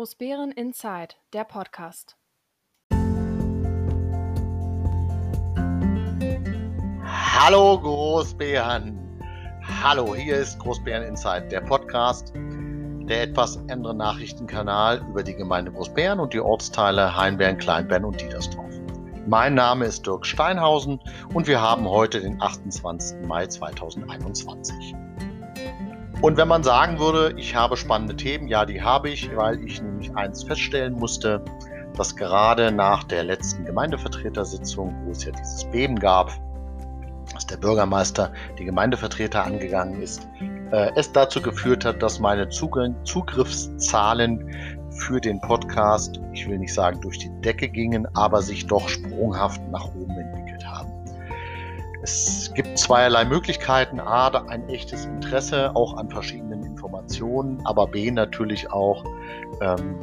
Großbären Inside, der Podcast. Hallo Großbären. Hallo, hier ist Großbären Inside, der Podcast, der etwas andere Nachrichtenkanal über die Gemeinde Großbären und die Ortsteile Heinbären, Kleinbären und Diedersdorf. Mein Name ist Dirk Steinhausen und wir haben heute den 28. Mai 2021. Und wenn man sagen würde, ich habe spannende Themen, ja, die habe ich, weil ich nämlich eins feststellen musste, dass gerade nach der letzten Gemeindevertretersitzung, wo es ja dieses Beben gab, dass der Bürgermeister die Gemeindevertreter angegangen ist, äh, es dazu geführt hat, dass meine Zugriffszahlen für den Podcast, ich will nicht sagen durch die Decke gingen, aber sich doch sprunghaft nach oben entwickelt haben. Es gibt zweierlei Möglichkeiten. A, ein echtes Interesse auch an verschiedenen Informationen, aber B, natürlich auch ähm,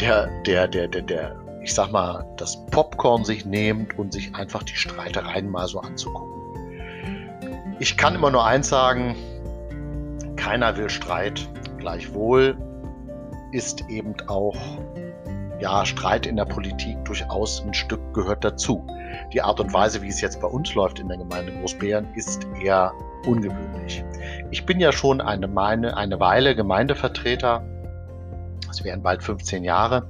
der, der, der, der, der, ich sag mal, das Popcorn sich nehmt und sich einfach die Streitereien mal so anzugucken. Ich kann immer nur eins sagen, keiner will Streit. Gleichwohl ist eben auch ja, Streit in der Politik durchaus ein Stück gehört dazu. Die Art und Weise, wie es jetzt bei uns läuft in der Gemeinde Großbären, ist eher ungewöhnlich. Ich bin ja schon eine, meine, eine Weile Gemeindevertreter es wären bald 15 Jahre.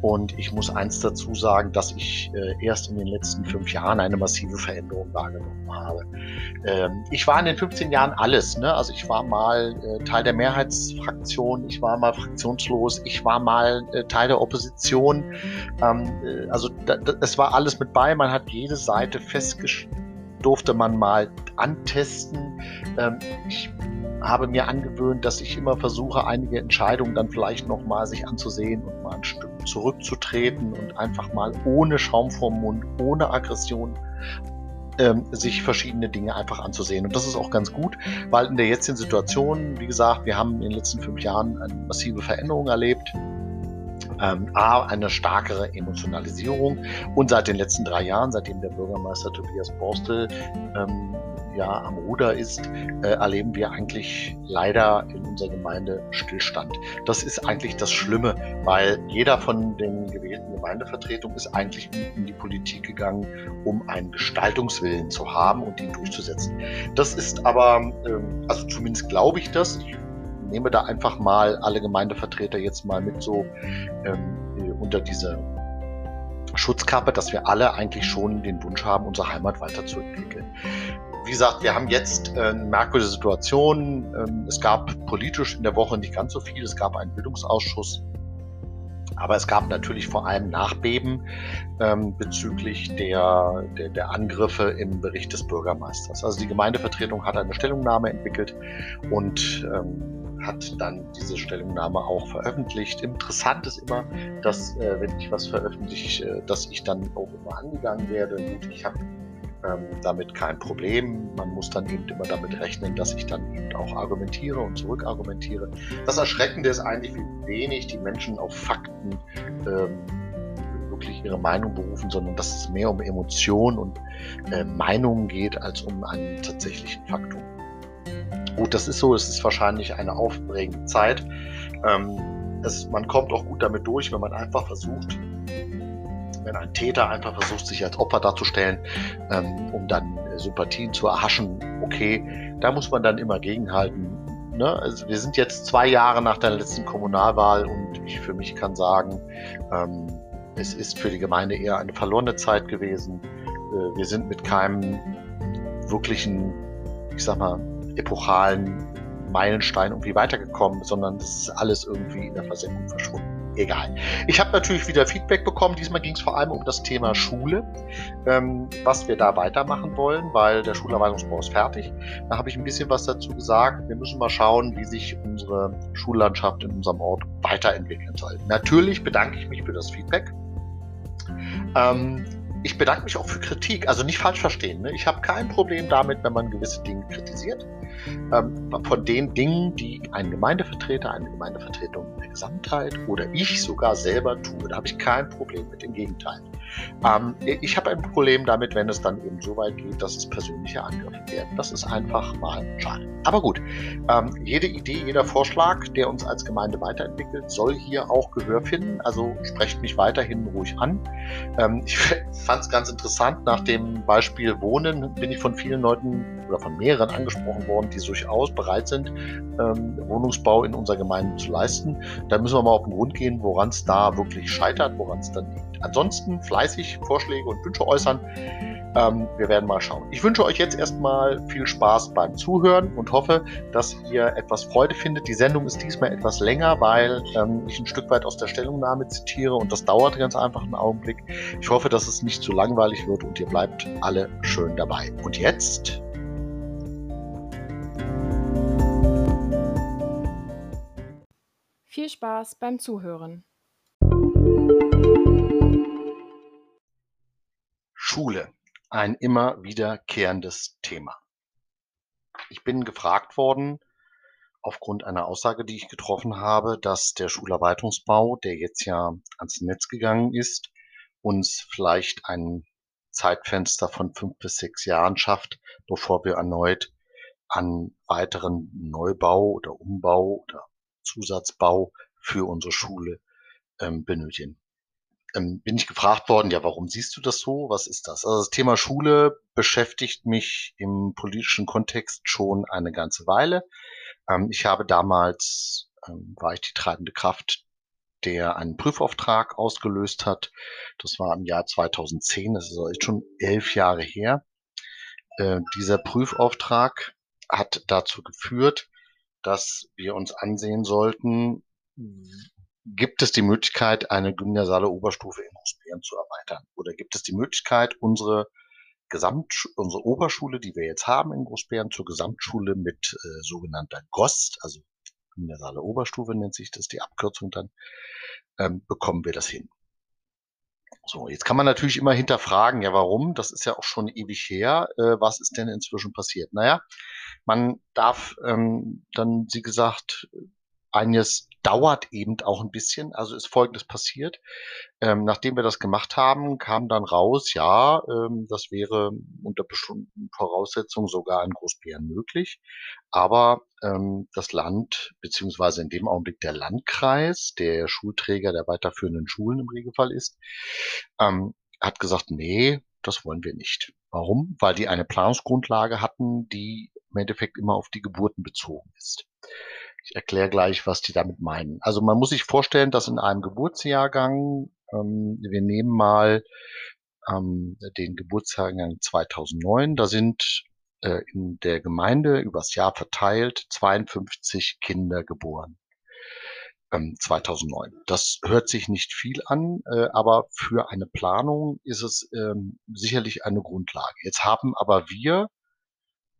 Und ich muss eins dazu sagen, dass ich äh, erst in den letzten fünf Jahren eine massive Veränderung wahrgenommen habe. Ähm, ich war in den 15 Jahren alles. Ne? Also ich war mal äh, Teil der Mehrheitsfraktion, ich war mal fraktionslos, ich war mal äh, Teil der Opposition. Ähm, äh, also es war alles mit bei. Man hat jede Seite festgestellt durfte man mal antesten. Ähm, ich habe mir angewöhnt, dass ich immer versuche, einige Entscheidungen dann vielleicht nochmal sich anzusehen und mal ein Stück zurückzutreten und einfach mal ohne Schaum vorm Mund, ohne Aggression ähm, sich verschiedene Dinge einfach anzusehen. Und das ist auch ganz gut, weil in der jetzigen Situation, wie gesagt, wir haben in den letzten fünf Jahren eine massive Veränderung erlebt. Ähm, A, eine stärkere Emotionalisierung und seit den letzten drei Jahren, seitdem der Bürgermeister Tobias Borstel ähm, ja am Ruder ist, äh, erleben wir eigentlich leider in unserer Gemeinde Stillstand. Das ist eigentlich das Schlimme, weil jeder von den gewählten Gemeindevertretungen ist eigentlich in die Politik gegangen, um einen Gestaltungswillen zu haben und ihn durchzusetzen. Das ist aber, ähm, also zumindest glaube ich das, ich nehme da einfach mal alle Gemeindevertreter jetzt mal mit so ähm, äh, unter diese Schutzkappe, dass wir alle eigentlich schon den Wunsch haben, unsere Heimat weiterzuentwickeln wie gesagt, wir haben jetzt äh, eine merkwürdige Situation. Ähm, es gab politisch in der Woche nicht ganz so viel. Es gab einen Bildungsausschuss. Aber es gab natürlich vor allem Nachbeben ähm, bezüglich der, der, der Angriffe im Bericht des Bürgermeisters. Also die Gemeindevertretung hat eine Stellungnahme entwickelt und ähm, hat dann diese Stellungnahme auch veröffentlicht. Interessant ist immer, dass äh, wenn ich was veröffentliche, äh, dass ich dann auch immer angegangen werde. Gut, ich habe ähm, damit kein Problem. Man muss dann eben immer damit rechnen, dass ich dann eben auch argumentiere und zurückargumentiere. Das Erschreckende ist eigentlich, wie wenig die Menschen auf Fakten ähm, wirklich ihre Meinung berufen, sondern dass es mehr um Emotionen und äh, Meinungen geht, als um einen tatsächlichen Faktum. Gut, das ist so, es ist wahrscheinlich eine aufregende Zeit. Ähm, es, man kommt auch gut damit durch, wenn man einfach versucht, wenn ein Täter einfach versucht, sich als Opfer darzustellen, ähm, um dann Sympathien zu erhaschen, okay, da muss man dann immer gegenhalten. Ne? Also wir sind jetzt zwei Jahre nach der letzten Kommunalwahl und ich für mich kann sagen, ähm, es ist für die Gemeinde eher eine verlorene Zeit gewesen. Äh, wir sind mit keinem wirklichen, ich sag mal, epochalen Meilenstein irgendwie weitergekommen, sondern es ist alles irgendwie in der Versenkung verschwunden egal. Ich habe natürlich wieder Feedback bekommen. Diesmal ging es vor allem um das Thema Schule, ähm, was wir da weitermachen wollen, weil der Schulerweiterungsbau ist fertig. Da habe ich ein bisschen was dazu gesagt. Wir müssen mal schauen, wie sich unsere Schullandschaft in unserem Ort weiterentwickeln soll. Natürlich bedanke ich mich für das Feedback. Ähm, ich bedanke mich auch für Kritik, also nicht falsch verstehen. Ne? Ich habe kein Problem damit, wenn man gewisse Dinge kritisiert. Ähm, von den Dingen, die ein Gemeindevertreter, eine Gemeindevertretung in der Gesamtheit oder ich sogar selber tue, da habe ich kein Problem mit. Im Gegenteil. Ähm, ich habe ein Problem damit, wenn es dann eben so weit geht, dass es persönliche Angriffe werden. Das ist einfach mal schade. Aber gut, ähm, jede Idee, jeder Vorschlag, der uns als Gemeinde weiterentwickelt, soll hier auch Gehör finden. Also sprecht mich weiterhin ruhig an. Ähm, ich fand es ganz interessant, nach dem Beispiel Wohnen bin ich von vielen Leuten oder von mehreren angesprochen worden, die durchaus bereit sind, ähm, Wohnungsbau in unserer Gemeinde zu leisten. Da müssen wir mal auf den Grund gehen, woran es da wirklich scheitert, woran es dann liegt. Ansonsten fleißig Vorschläge und Wünsche äußern. Ähm, wir werden mal schauen. Ich wünsche euch jetzt erstmal viel Spaß beim Zuhören und hoffe, dass ihr etwas Freude findet. Die Sendung ist diesmal etwas länger, weil ähm, ich ein Stück weit aus der Stellungnahme zitiere und das dauert ganz einfach einen Augenblick. Ich hoffe, dass es nicht zu langweilig wird und ihr bleibt alle schön dabei. Und jetzt Viel Spaß beim Zuhören. Schule, ein immer wiederkehrendes Thema. Ich bin gefragt worden, aufgrund einer Aussage, die ich getroffen habe, dass der Schulerweiterungsbau, der jetzt ja ans Netz gegangen ist, uns vielleicht ein Zeitfenster von fünf bis sechs Jahren schafft, bevor wir erneut an weiteren Neubau oder Umbau oder Zusatzbau für unsere Schule ähm, benötigen. Ähm, bin ich gefragt worden, ja, warum siehst du das so? Was ist das? Also das Thema Schule beschäftigt mich im politischen Kontext schon eine ganze Weile. Ähm, ich habe damals, ähm, war ich die treibende Kraft, der einen Prüfauftrag ausgelöst hat. Das war im Jahr 2010, das ist also schon elf Jahre her. Äh, dieser Prüfauftrag hat dazu geführt, dass wir uns ansehen sollten, gibt es die Möglichkeit, eine gymnasiale Oberstufe in Großbären zu erweitern? Oder gibt es die Möglichkeit, unsere Gesamt, unsere Oberschule, die wir jetzt haben in Großbären, zur Gesamtschule mit äh, sogenannter GOST, also gymnasiale Oberstufe nennt sich das, die Abkürzung dann, ähm, bekommen wir das hin. So, jetzt kann man natürlich immer hinterfragen, ja, warum? Das ist ja auch schon ewig her. Äh, was ist denn inzwischen passiert? Naja, man darf ähm, dann, wie gesagt, eines dauert eben auch ein bisschen. Also ist Folgendes passiert. Ähm, nachdem wir das gemacht haben, kam dann raus, ja, ähm, das wäre unter bestimmten Voraussetzungen sogar in Großbären möglich. Aber ähm, das Land, beziehungsweise in dem Augenblick der Landkreis, der Schulträger der weiterführenden Schulen im Regelfall ist, ähm, hat gesagt, nee, das wollen wir nicht. Warum? Weil die eine Planungsgrundlage hatten, die im Endeffekt immer auf die Geburten bezogen ist. Ich erkläre gleich, was die damit meinen. Also man muss sich vorstellen, dass in einem Geburtsjahrgang, ähm, wir nehmen mal ähm, den Geburtsjahrgang 2009, da sind äh, in der Gemeinde übers Jahr verteilt 52 Kinder geboren. 2009. Ähm, das hört sich nicht viel an, äh, aber für eine Planung ist es ähm, sicherlich eine Grundlage. Jetzt haben aber wir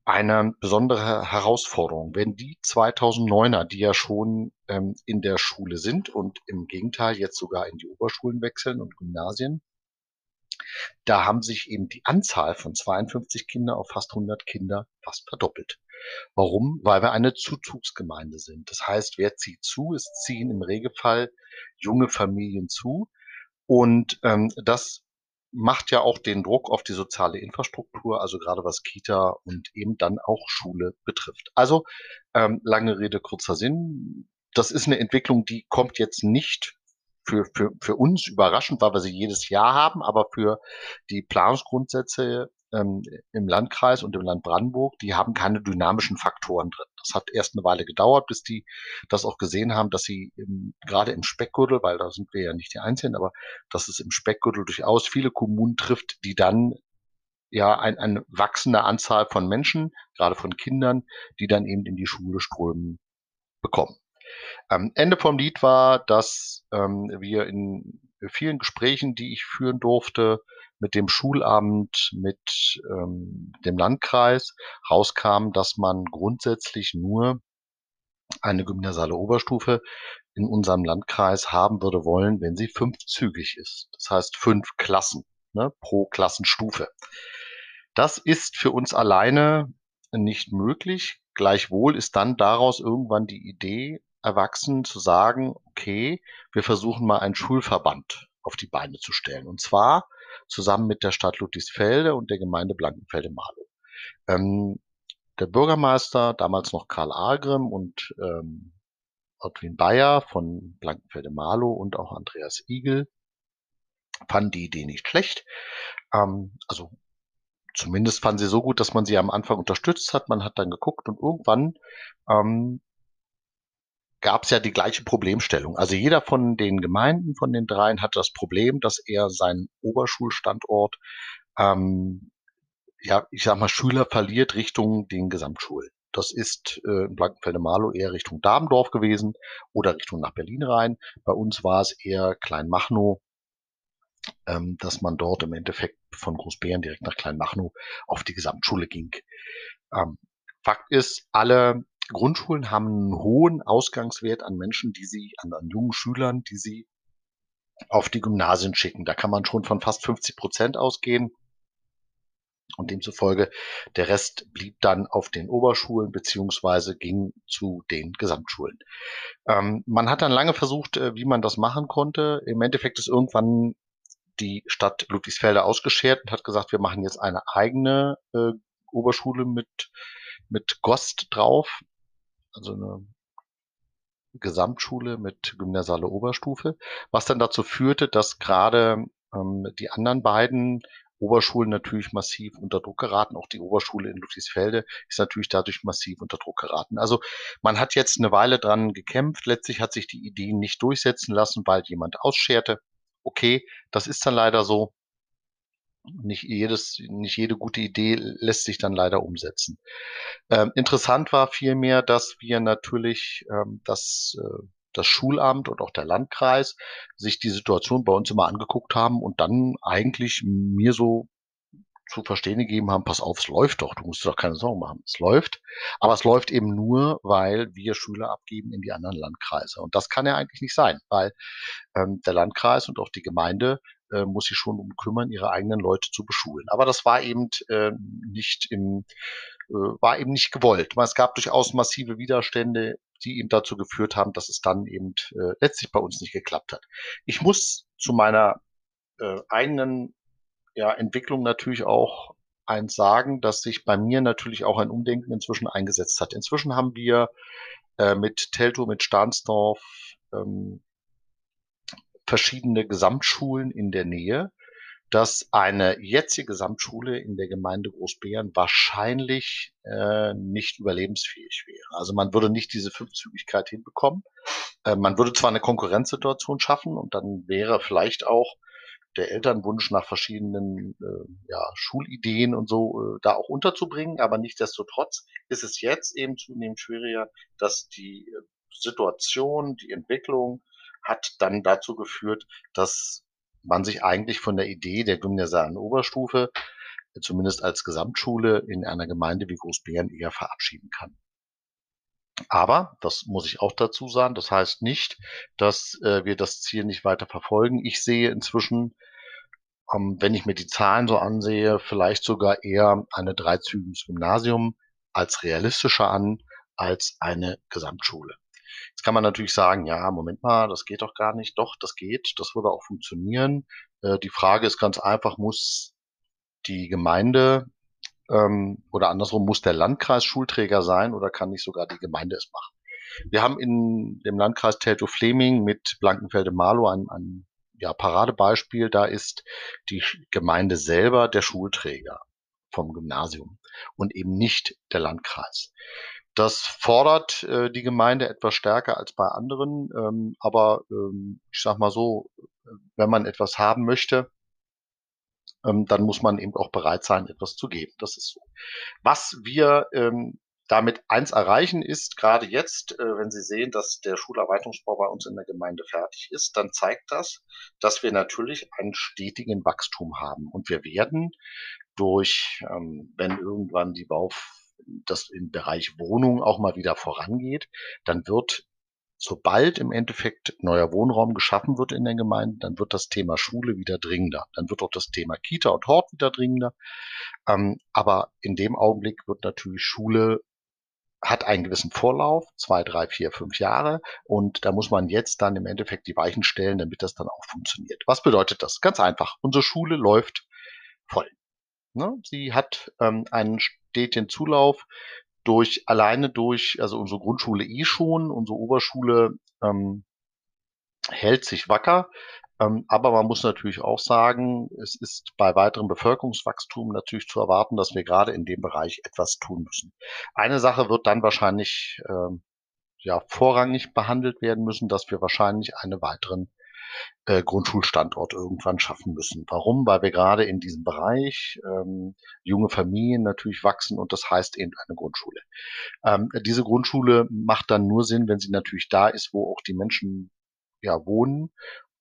eine besondere Herausforderung. Wenn die 2009er, die ja schon ähm, in der Schule sind und im Gegenteil jetzt sogar in die Oberschulen wechseln und Gymnasien, da haben sich eben die Anzahl von 52 Kinder auf fast 100 Kinder fast verdoppelt. Warum? Weil wir eine Zuzugsgemeinde sind. Das heißt, wer zieht zu? Es ziehen im Regelfall junge Familien zu. Und ähm, das macht ja auch den Druck auf die soziale Infrastruktur, also gerade was Kita und eben dann auch Schule betrifft. Also ähm, lange Rede, kurzer Sinn. Das ist eine Entwicklung, die kommt jetzt nicht für, für, für uns überraschend, weil wir sie jedes Jahr haben, aber für die Planungsgrundsätze ähm, im Landkreis und im Land Brandenburg, die haben keine dynamischen Faktoren drin. Das hat erst eine Weile gedauert, bis die das auch gesehen haben, dass sie im, gerade im Speckgürtel, weil da sind wir ja nicht die Einzigen, aber dass es im Speckgürtel durchaus viele Kommunen trifft, die dann ja ein, eine wachsende Anzahl von Menschen, gerade von Kindern, die dann eben in die Schule strömen, bekommen. Ähm, Ende vom Lied war, dass ähm, wir in vielen Gesprächen, die ich führen durfte, mit dem Schulamt, mit ähm, dem Landkreis rauskam, dass man grundsätzlich nur eine gymnasiale Oberstufe in unserem Landkreis haben würde wollen, wenn sie fünfzügig ist. Das heißt fünf Klassen ne, pro Klassenstufe. Das ist für uns alleine nicht möglich. Gleichwohl ist dann daraus irgendwann die Idee erwachsen zu sagen, okay, wir versuchen mal einen Schulverband auf die Beine zu stellen. Und zwar zusammen mit der Stadt Ludwigsfelde und der Gemeinde Blankenfelde-Marlow. Ähm, der Bürgermeister, damals noch Karl Agrim und ähm, Ottwin Bayer von Blankenfelde-Marlow und auch Andreas Igel fanden die Idee nicht schlecht. Ähm, also zumindest fanden sie so gut, dass man sie am Anfang unterstützt hat. Man hat dann geguckt und irgendwann ähm, gab es ja die gleiche Problemstellung. Also jeder von den Gemeinden, von den dreien, hat das Problem, dass er seinen Oberschulstandort, ähm, ja, ich sag mal, Schüler verliert Richtung den Gesamtschulen. Das ist äh, in Blankenfelde-Marlow eher Richtung Dabendorf gewesen oder Richtung nach Berlin rein. Bei uns war es eher Kleinmachnow, ähm, dass man dort im Endeffekt von Großbären direkt nach Kleinmachnow auf die Gesamtschule ging. Ähm, Fakt ist, alle Grundschulen haben einen hohen Ausgangswert an Menschen, die sie, an, an jungen Schülern, die sie auf die Gymnasien schicken. Da kann man schon von fast 50 Prozent ausgehen. Und demzufolge der Rest blieb dann auf den Oberschulen beziehungsweise ging zu den Gesamtschulen. Ähm, man hat dann lange versucht, äh, wie man das machen konnte. Im Endeffekt ist irgendwann die Stadt Ludwigsfelde ausgeschert und hat gesagt, wir machen jetzt eine eigene äh, Oberschule mit, mit GOST drauf also eine Gesamtschule mit gymnasiale Oberstufe, was dann dazu führte, dass gerade ähm, die anderen beiden Oberschulen natürlich massiv unter Druck geraten. Auch die Oberschule in Ludwigsfelde ist natürlich dadurch massiv unter Druck geraten. Also man hat jetzt eine Weile dran gekämpft. Letztlich hat sich die Idee nicht durchsetzen lassen, weil jemand ausscherte. Okay, das ist dann leider so. Nicht jedes, nicht jede gute Idee lässt sich dann leider umsetzen. Ähm, interessant war vielmehr, dass wir natürlich ähm, das, äh, das Schulamt und auch der Landkreis sich die Situation bei uns immer angeguckt haben und dann eigentlich mir so zu verstehen gegeben haben, pass auf, es läuft doch, du musst doch keine Sorgen machen, es läuft. Aber es läuft eben nur, weil wir Schüler abgeben in die anderen Landkreise. Und das kann ja eigentlich nicht sein, weil ähm, der Landkreis und auch die Gemeinde äh, muss sich schon um kümmern, ihre eigenen Leute zu beschulen. Aber das war eben äh, nicht im, äh, war eben nicht gewollt. Es gab durchaus massive Widerstände, die eben dazu geführt haben, dass es dann eben äh, letztlich bei uns nicht geklappt hat. Ich muss zu meiner äh, eigenen ja, Entwicklung natürlich auch eins sagen, dass sich bei mir natürlich auch ein Umdenken inzwischen eingesetzt hat. Inzwischen haben wir äh, mit Telto, mit Stahnsdorf ähm, verschiedene Gesamtschulen in der Nähe, dass eine jetzige Gesamtschule in der Gemeinde Großbären wahrscheinlich äh, nicht überlebensfähig wäre. Also man würde nicht diese Fünfzügigkeit hinbekommen. Äh, man würde zwar eine Konkurrenzsituation schaffen und dann wäre vielleicht auch der Elternwunsch nach verschiedenen äh, ja, Schulideen und so äh, da auch unterzubringen, aber nichtsdestotrotz ist es jetzt eben zunehmend schwieriger, dass die äh, Situation, die Entwicklung hat dann dazu geführt, dass man sich eigentlich von der Idee der gymnasialen Oberstufe, zumindest als Gesamtschule in einer Gemeinde wie Großbären eher verabschieden kann. Aber, das muss ich auch dazu sagen, das heißt nicht, dass äh, wir das Ziel nicht weiter verfolgen. Ich sehe inzwischen, ähm, wenn ich mir die Zahlen so ansehe, vielleicht sogar eher eine dreizügiges Gymnasium als realistischer an als eine Gesamtschule. Jetzt kann man natürlich sagen, ja, Moment mal, das geht doch gar nicht. Doch, das geht, das würde auch funktionieren. Äh, die Frage ist ganz einfach, muss die Gemeinde ähm, oder andersrum, muss der Landkreis Schulträger sein oder kann nicht sogar die Gemeinde es machen? Wir haben in dem Landkreis Teltow-Fleming mit Blankenfelde-Marlow ein, ein ja, Paradebeispiel. Da ist die Gemeinde selber der Schulträger vom Gymnasium und eben nicht der Landkreis. Das fordert äh, die Gemeinde etwas stärker als bei anderen, ähm, aber ähm, ich sag mal so, wenn man etwas haben möchte, ähm, dann muss man eben auch bereit sein, etwas zu geben. Das ist so. Was wir ähm, damit eins erreichen ist, gerade jetzt, äh, wenn Sie sehen, dass der Schulerweiterungsbau bei uns in der Gemeinde fertig ist, dann zeigt das, dass wir natürlich einen stetigen Wachstum haben. Und wir werden durch, ähm, wenn irgendwann die Bau das im Bereich Wohnung auch mal wieder vorangeht, dann wird sobald im Endeffekt neuer Wohnraum geschaffen wird in den Gemeinden, dann wird das Thema Schule wieder dringender. Dann wird auch das Thema Kita und Hort wieder dringender. Ähm, aber in dem Augenblick wird natürlich Schule hat einen gewissen Vorlauf, zwei, drei, vier, fünf Jahre. Und da muss man jetzt dann im Endeffekt die Weichen stellen, damit das dann auch funktioniert. Was bedeutet das? Ganz einfach. Unsere Schule läuft voll. Ne? Sie hat ähm, einen stetigen Zulauf durch alleine durch, also unsere Grundschule eh schon, unsere Oberschule ähm, hält sich wacker. Ähm, aber man muss natürlich auch sagen, es ist bei weiterem Bevölkerungswachstum natürlich zu erwarten, dass wir gerade in dem Bereich etwas tun müssen. Eine Sache wird dann wahrscheinlich ähm, ja vorrangig behandelt werden müssen, dass wir wahrscheinlich einen weiteren äh, Grundschulstandort irgendwann schaffen müssen. Warum? Weil wir gerade in diesem Bereich ähm, junge Familien natürlich wachsen und das heißt eben eine Grundschule. Ähm, diese Grundschule macht dann nur Sinn, wenn sie natürlich da ist, wo auch die Menschen ja wohnen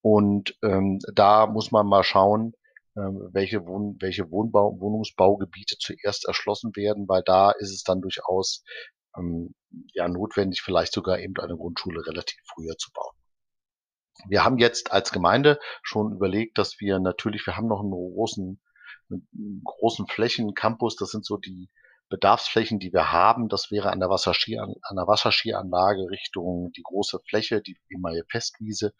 und ähm, da muss man mal schauen, ähm, welche, Wohn welche Wohnbau Wohnungsbaugebiete zuerst erschlossen werden, weil da ist es dann durchaus ähm, ja notwendig, vielleicht sogar eben eine Grundschule relativ früher zu bauen. Wir haben jetzt als Gemeinde schon überlegt, dass wir natürlich, wir haben noch einen großen, einen großen Flächen Campus, das sind so die Bedarfsflächen, die wir haben. Das wäre an der, Wasserskier, an der Wasserskianlage Richtung die große Fläche, die ehemalige Festwiese,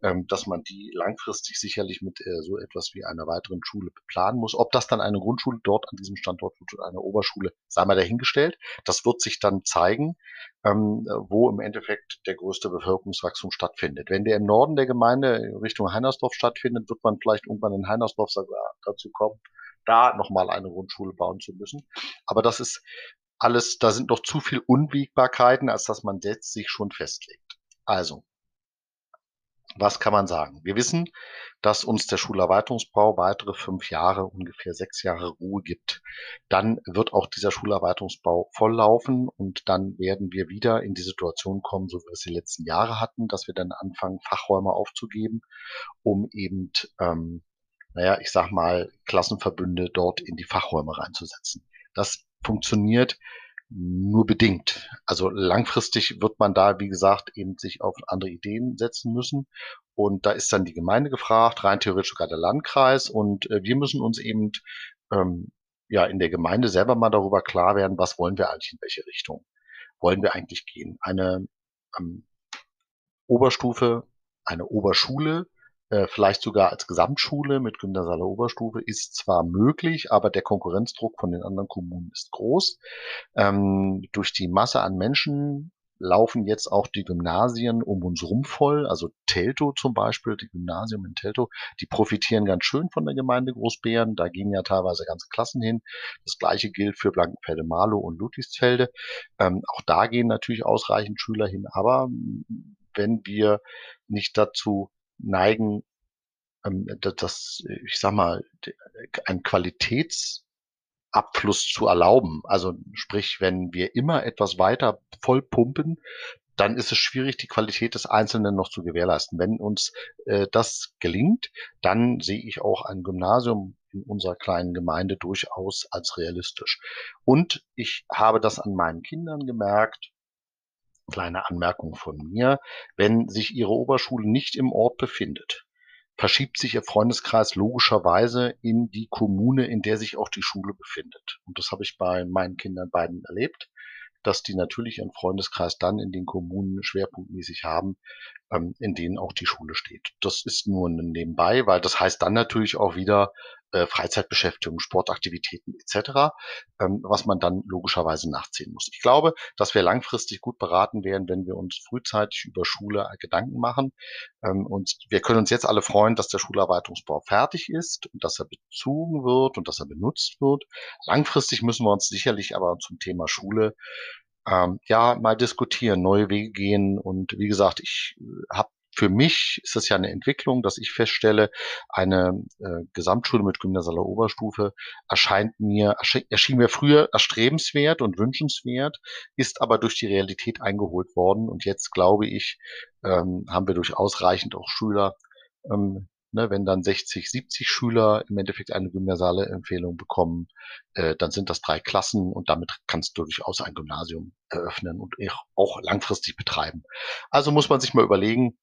ähm, dass man die langfristig sicherlich mit äh, so etwas wie einer weiteren Schule planen muss. Ob das dann eine Grundschule dort an diesem Standort wird oder eine Oberschule, sei mal dahingestellt. Das wird sich dann zeigen, ähm, wo im Endeffekt der größte Bevölkerungswachstum stattfindet. Wenn der im Norden der Gemeinde Richtung Heinersdorf stattfindet, wird man vielleicht irgendwann in Heinersdorf dazu kommen, da nochmal eine Grundschule bauen zu müssen. Aber das ist alles, da sind noch zu viel Unwägbarkeiten, als dass man jetzt sich schon festlegt. Also, was kann man sagen? Wir wissen, dass uns der Schulerweiterungsbau weitere fünf Jahre, ungefähr sechs Jahre Ruhe gibt. Dann wird auch dieser Schulerweiterungsbau volllaufen und dann werden wir wieder in die Situation kommen, so wie wir es die letzten Jahre hatten, dass wir dann anfangen, Fachräume aufzugeben, um eben ähm, naja, ich sag mal, Klassenverbünde dort in die Fachräume reinzusetzen. Das funktioniert nur bedingt. Also langfristig wird man da, wie gesagt, eben sich auf andere Ideen setzen müssen. Und da ist dann die Gemeinde gefragt, rein theoretisch sogar der Landkreis. Und äh, wir müssen uns eben ähm, ja in der Gemeinde selber mal darüber klar werden, was wollen wir eigentlich in welche Richtung wollen wir eigentlich gehen. Eine ähm, Oberstufe, eine Oberschule äh, vielleicht sogar als Gesamtschule mit Gymnasialer Oberstufe ist zwar möglich, aber der Konkurrenzdruck von den anderen Kommunen ist groß. Ähm, durch die Masse an Menschen laufen jetzt auch die Gymnasien um uns rum voll. Also Telto zum Beispiel, die Gymnasium in Telto, die profitieren ganz schön von der Gemeinde Großbären. Da gehen ja teilweise ganze Klassen hin. Das gleiche gilt für Blankenfelde-Marlow und Ludwigsfelde. Ähm, auch da gehen natürlich ausreichend Schüler hin. Aber wenn wir nicht dazu neigen, ähm, das, ich sag mal, ein Qualitätsabfluss zu erlauben. Also sprich, wenn wir immer etwas weiter vollpumpen, dann ist es schwierig, die Qualität des Einzelnen noch zu gewährleisten. Wenn uns äh, das gelingt, dann sehe ich auch ein Gymnasium in unserer kleinen Gemeinde durchaus als realistisch. Und ich habe das an meinen Kindern gemerkt, kleine Anmerkung von mir, wenn sich Ihre Oberschule nicht im Ort befindet, verschiebt sich Ihr Freundeskreis logischerweise in die Kommune, in der sich auch die Schule befindet. Und das habe ich bei meinen Kindern beiden erlebt, dass die natürlich ihren Freundeskreis dann in den Kommunen schwerpunktmäßig haben, ähm, in denen auch die Schule steht. Das ist nur nebenbei, weil das heißt dann natürlich auch wieder äh, Freizeitbeschäftigung, Sportaktivitäten etc., ähm, was man dann logischerweise nachziehen muss. Ich glaube, dass wir langfristig gut beraten werden, wenn wir uns frühzeitig über Schule Gedanken machen. Ähm, und wir können uns jetzt alle freuen, dass der Schulerweiterungsbau fertig ist und dass er bezogen wird und dass er benutzt wird. Langfristig müssen wir uns sicherlich aber zum Thema Schule ähm, ja mal diskutieren, neue Wege gehen. Und wie gesagt, ich äh, habe für mich ist es ja eine Entwicklung, dass ich feststelle, eine äh, Gesamtschule mit gymnasialer Oberstufe erscheint mir, erschien mir früher erstrebenswert und wünschenswert, ist aber durch die Realität eingeholt worden. Und jetzt glaube ich, ähm, haben wir durch ausreichend auch Schüler, ähm, ne, wenn dann 60, 70 Schüler im Endeffekt eine gymnasiale Empfehlung bekommen, äh, dann sind das drei Klassen und damit kannst du durchaus ein Gymnasium eröffnen und auch langfristig betreiben. Also muss man sich mal überlegen,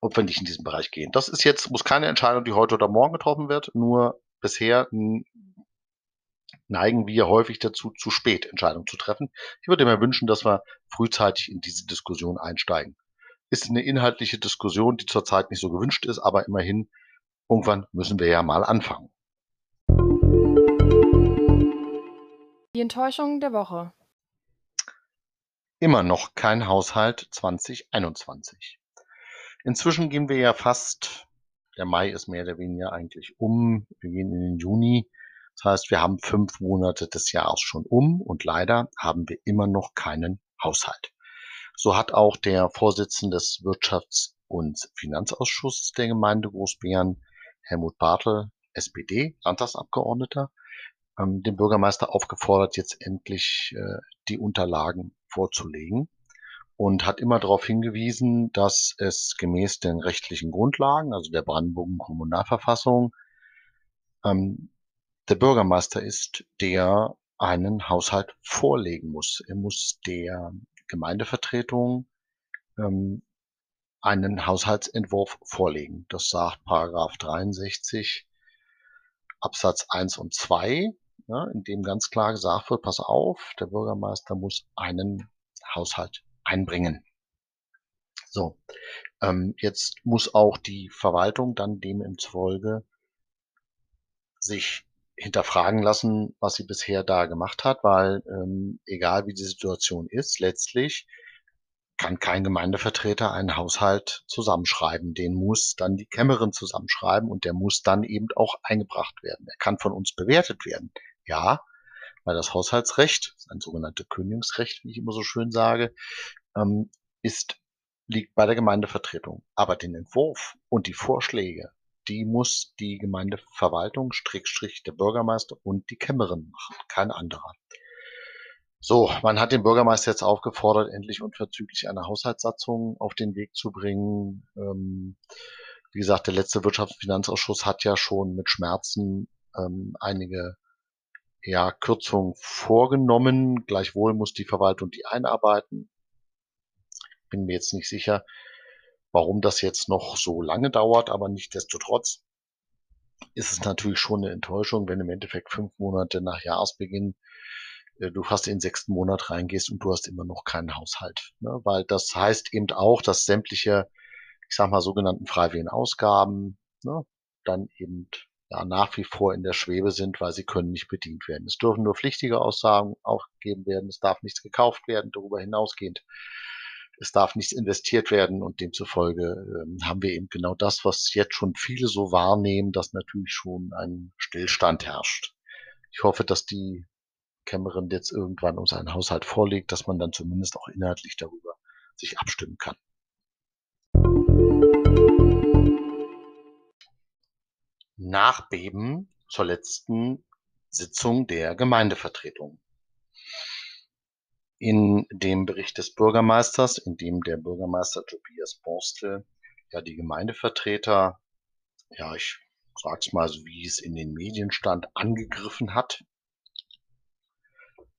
ob wir nicht in diesem Bereich gehen. Das ist jetzt, muss keine Entscheidung, die heute oder morgen getroffen wird, nur bisher neigen wir häufig dazu, zu spät Entscheidungen zu treffen. Ich würde mir wünschen, dass wir frühzeitig in diese Diskussion einsteigen. Ist eine inhaltliche Diskussion, die zurzeit nicht so gewünscht ist, aber immerhin, irgendwann müssen wir ja mal anfangen. Die Enttäuschung der Woche. Immer noch kein Haushalt 2021. Inzwischen gehen wir ja fast, der Mai ist mehr oder weniger eigentlich um, wir gehen in den Juni. Das heißt, wir haben fünf Monate des Jahres schon um und leider haben wir immer noch keinen Haushalt. So hat auch der Vorsitzende des Wirtschafts- und Finanzausschusses der Gemeinde Großbären, Helmut Bartel, SPD, Landtagsabgeordneter, ähm, den Bürgermeister aufgefordert, jetzt endlich äh, die Unterlagen vorzulegen und hat immer darauf hingewiesen, dass es gemäß den rechtlichen Grundlagen, also der Brandenburger Kommunalverfassung, ähm, der Bürgermeister ist, der einen Haushalt vorlegen muss. Er muss der Gemeindevertretung ähm, einen Haushaltsentwurf vorlegen. Das sagt Paragraph 63 Absatz 1 und 2 ne, in dem ganz klar gesagt wird, pass auf, der Bürgermeister muss einen Haushalt einbringen. So, ähm, jetzt muss auch die Verwaltung dann dem im Folge sich hinterfragen lassen, was sie bisher da gemacht hat, weil ähm, egal wie die Situation ist, letztlich kann kein Gemeindevertreter einen Haushalt zusammenschreiben. Den muss dann die Kämmerin zusammenschreiben und der muss dann eben auch eingebracht werden. Er kann von uns bewertet werden. Ja, weil das Haushaltsrecht, ein sogenanntes Kündigungsrecht, wie ich immer so schön sage, ähm, ist, liegt bei der Gemeindevertretung. Aber den Entwurf und die Vorschläge, die muss die Gemeindeverwaltung, Strickstrich der Bürgermeister und die Kämmerin machen, kein anderer. So, man hat den Bürgermeister jetzt aufgefordert, endlich unverzüglich eine Haushaltssatzung auf den Weg zu bringen. Ähm, wie gesagt, der letzte Wirtschafts- und Finanzausschuss hat ja schon mit Schmerzen ähm, einige ja, Kürzungen vorgenommen. Gleichwohl muss die Verwaltung die einarbeiten. Bin mir jetzt nicht sicher, warum das jetzt noch so lange dauert, aber nichtdestotrotz ist es natürlich schon eine Enttäuschung, wenn im Endeffekt fünf Monate nach Jahresbeginn äh, du fast in den sechsten Monat reingehst und du hast immer noch keinen Haushalt. Ne? Weil das heißt eben auch, dass sämtliche, ich sag mal, sogenannten freiwilligen Ausgaben ne, dann eben ja, nach wie vor in der Schwebe sind, weil sie können nicht bedient werden. Es dürfen nur pflichtige Aussagen aufgegeben werden, es darf nichts gekauft werden, darüber hinausgehend. Es darf nichts investiert werden und demzufolge äh, haben wir eben genau das, was jetzt schon viele so wahrnehmen, dass natürlich schon ein Stillstand herrscht. Ich hoffe, dass die Kämmerin jetzt irgendwann uns einen Haushalt vorlegt, dass man dann zumindest auch inhaltlich darüber sich abstimmen kann. Nachbeben zur letzten Sitzung der Gemeindevertretung. In dem Bericht des Bürgermeisters, in dem der Bürgermeister Tobias Borstel ja die Gemeindevertreter, ja, ich sag's mal so, wie es in den Medien stand, angegriffen hat,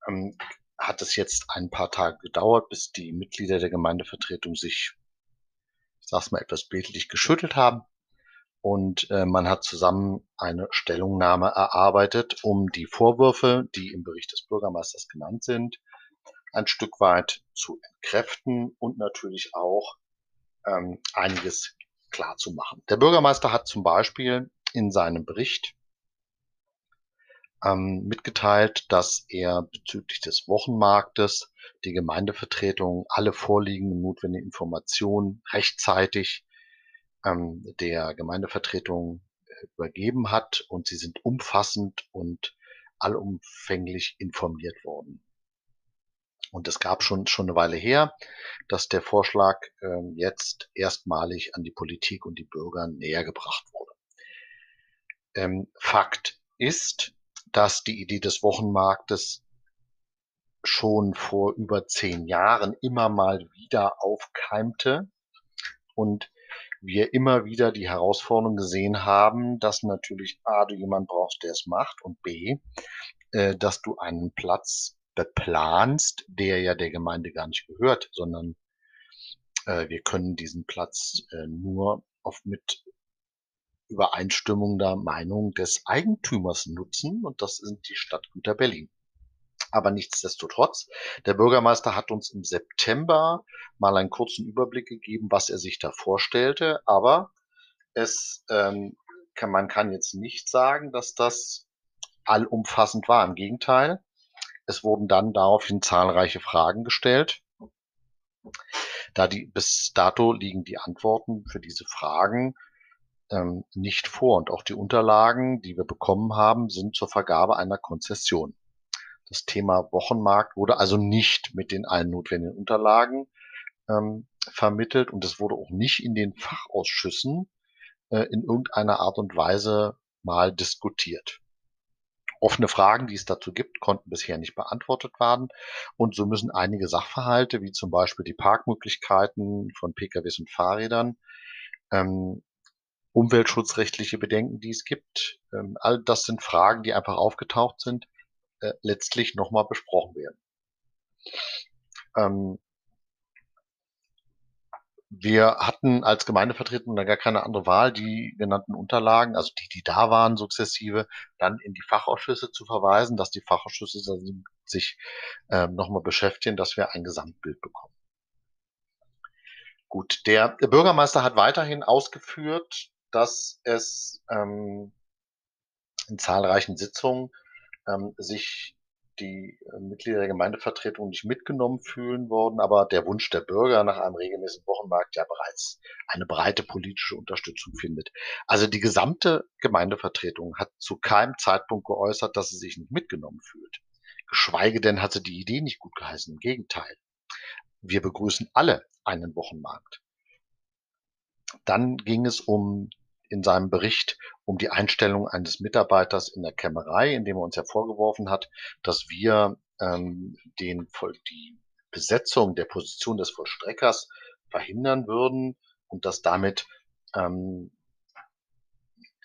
ähm, hat es jetzt ein paar Tage gedauert, bis die Mitglieder der Gemeindevertretung sich, ich sag's mal etwas bildlich, geschüttelt haben und äh, man hat zusammen eine Stellungnahme erarbeitet, um die Vorwürfe, die im Bericht des Bürgermeisters genannt sind, ein Stück weit zu entkräften und natürlich auch ähm, einiges klar zu machen. Der Bürgermeister hat zum Beispiel in seinem Bericht ähm, mitgeteilt, dass er bezüglich des Wochenmarktes die Gemeindevertretung alle vorliegenden notwendigen Informationen rechtzeitig ähm, der Gemeindevertretung äh, übergeben hat und sie sind umfassend und allumfänglich informiert worden. Und es gab schon, schon eine Weile her, dass der Vorschlag ähm, jetzt erstmalig an die Politik und die Bürger näher gebracht wurde. Ähm, Fakt ist, dass die Idee des Wochenmarktes schon vor über zehn Jahren immer mal wieder aufkeimte und wir immer wieder die Herausforderung gesehen haben, dass natürlich A, du jemand brauchst, der es macht und B, äh, dass du einen Platz beplanst, der ja der Gemeinde gar nicht gehört, sondern äh, wir können diesen Platz äh, nur auf mit Übereinstimmung der Meinung des Eigentümers nutzen, und das sind die Stadtgüter Berlin. Aber nichtsdestotrotz, der Bürgermeister hat uns im September mal einen kurzen Überblick gegeben, was er sich da vorstellte. Aber es ähm, kann, man kann jetzt nicht sagen, dass das allumfassend war. Im Gegenteil, es wurden dann daraufhin zahlreiche Fragen gestellt. Da die bis dato liegen die Antworten für diese Fragen ähm, nicht vor und auch die Unterlagen, die wir bekommen haben, sind zur Vergabe einer Konzession. Das Thema Wochenmarkt wurde also nicht mit den allen notwendigen Unterlagen ähm, vermittelt und es wurde auch nicht in den Fachausschüssen äh, in irgendeiner Art und Weise mal diskutiert. Offene Fragen, die es dazu gibt, konnten bisher nicht beantwortet werden. Und so müssen einige Sachverhalte, wie zum Beispiel die Parkmöglichkeiten von PKWs und Fahrrädern, ähm, umweltschutzrechtliche Bedenken, die es gibt, ähm, all das sind Fragen, die einfach aufgetaucht sind, äh, letztlich nochmal besprochen werden. Ähm, wir hatten als Gemeindevertretung da gar keine andere Wahl, die genannten Unterlagen, also die, die da waren, sukzessive, dann in die Fachausschüsse zu verweisen, dass die Fachausschüsse sich ähm, nochmal beschäftigen, dass wir ein Gesamtbild bekommen. Gut, der, der Bürgermeister hat weiterhin ausgeführt, dass es ähm, in zahlreichen Sitzungen ähm, sich die äh, Mitglieder der Gemeindevertretung nicht mitgenommen fühlen worden, aber der Wunsch der Bürger nach einem regelmäßigen Wochenmarkt ja bereits eine breite politische Unterstützung findet. Also die gesamte Gemeindevertretung hat zu keinem Zeitpunkt geäußert, dass sie sich nicht mitgenommen fühlt. Geschweige denn hat die Idee nicht gut geheißen. Im Gegenteil. Wir begrüßen alle einen Wochenmarkt. Dann ging es um in seinem Bericht um die Einstellung eines Mitarbeiters in der Kämmerei, in dem er uns ja vorgeworfen hat, dass wir ähm, den, die Besetzung der Position des Vollstreckers verhindern würden und dass damit ähm,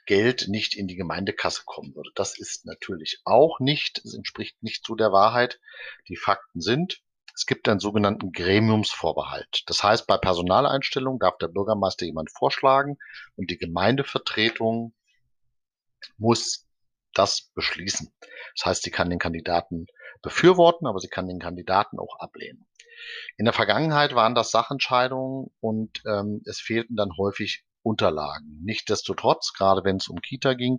Geld nicht in die Gemeindekasse kommen würde. Das ist natürlich auch nicht, es entspricht nicht zu der Wahrheit. Die Fakten sind, es gibt einen sogenannten Gremiumsvorbehalt. Das heißt, bei Personaleinstellung darf der Bürgermeister jemand vorschlagen und die Gemeindevertretung muss das beschließen. Das heißt, sie kann den Kandidaten befürworten, aber sie kann den Kandidaten auch ablehnen. In der Vergangenheit waren das Sachentscheidungen und ähm, es fehlten dann häufig Unterlagen. Nichtsdestotrotz, gerade wenn es um Kita ging,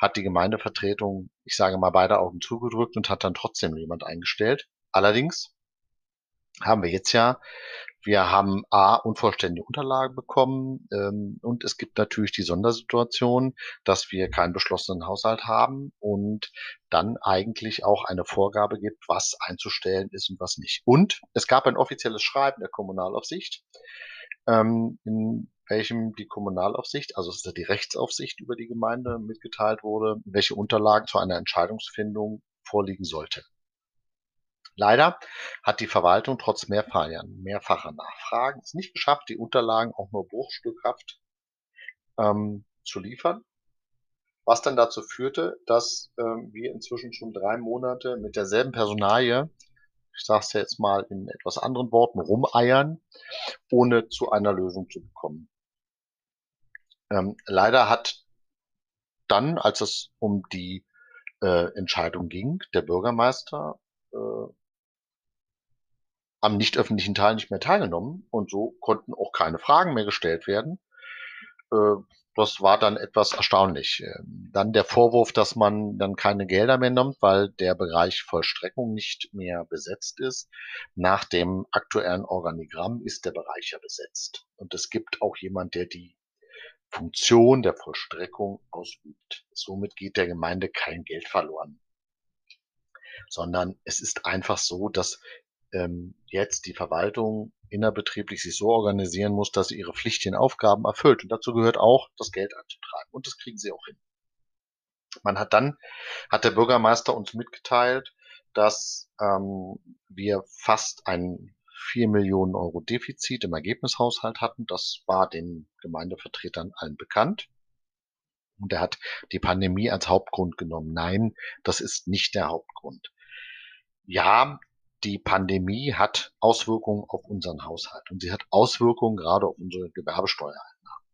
hat die Gemeindevertretung, ich sage mal, beide Augen zugedrückt und hat dann trotzdem jemand eingestellt. Allerdings haben wir jetzt ja. Wir haben A, unvollständige Unterlagen bekommen ähm, und es gibt natürlich die Sondersituation, dass wir keinen beschlossenen Haushalt haben und dann eigentlich auch eine Vorgabe gibt, was einzustellen ist und was nicht. Und es gab ein offizielles Schreiben der Kommunalaufsicht, ähm, in welchem die Kommunalaufsicht, also es ist ja die Rechtsaufsicht über die Gemeinde mitgeteilt wurde, welche Unterlagen zu einer Entscheidungsfindung vorliegen sollte. Leider hat die Verwaltung trotz mehrfacher Nachfragen es nicht geschafft, die Unterlagen auch nur bruchstückhaft ähm, zu liefern, was dann dazu führte, dass ähm, wir inzwischen schon drei Monate mit derselben Personalie, ich sage es jetzt mal in etwas anderen Worten, rumeiern, ohne zu einer Lösung zu bekommen. Ähm, leider hat dann, als es um die äh, Entscheidung ging, der Bürgermeister äh, am nicht öffentlichen Teil nicht mehr teilgenommen und so konnten auch keine Fragen mehr gestellt werden. Äh, das war dann etwas erstaunlich. Ähm, dann der Vorwurf, dass man dann keine Gelder mehr nimmt, weil der Bereich Vollstreckung nicht mehr besetzt ist. Nach dem aktuellen Organigramm ist der Bereich ja besetzt. Und es gibt auch jemand, der die Funktion der Vollstreckung ausübt. Somit geht der Gemeinde kein Geld verloren sondern es ist einfach so, dass ähm, jetzt die Verwaltung innerbetrieblich sich so organisieren muss, dass sie ihre pflichtigen Aufgaben erfüllt. Und dazu gehört auch, das Geld anzutragen. Und das kriegen sie auch hin. Man hat dann, hat der Bürgermeister uns mitgeteilt, dass ähm, wir fast ein 4 Millionen Euro Defizit im Ergebnishaushalt hatten. Das war den Gemeindevertretern allen bekannt. Und er hat die Pandemie als Hauptgrund genommen. Nein, das ist nicht der Hauptgrund. Ja, die Pandemie hat Auswirkungen auf unseren Haushalt und sie hat Auswirkungen gerade auf unsere Gewerbesteuereinnahmen.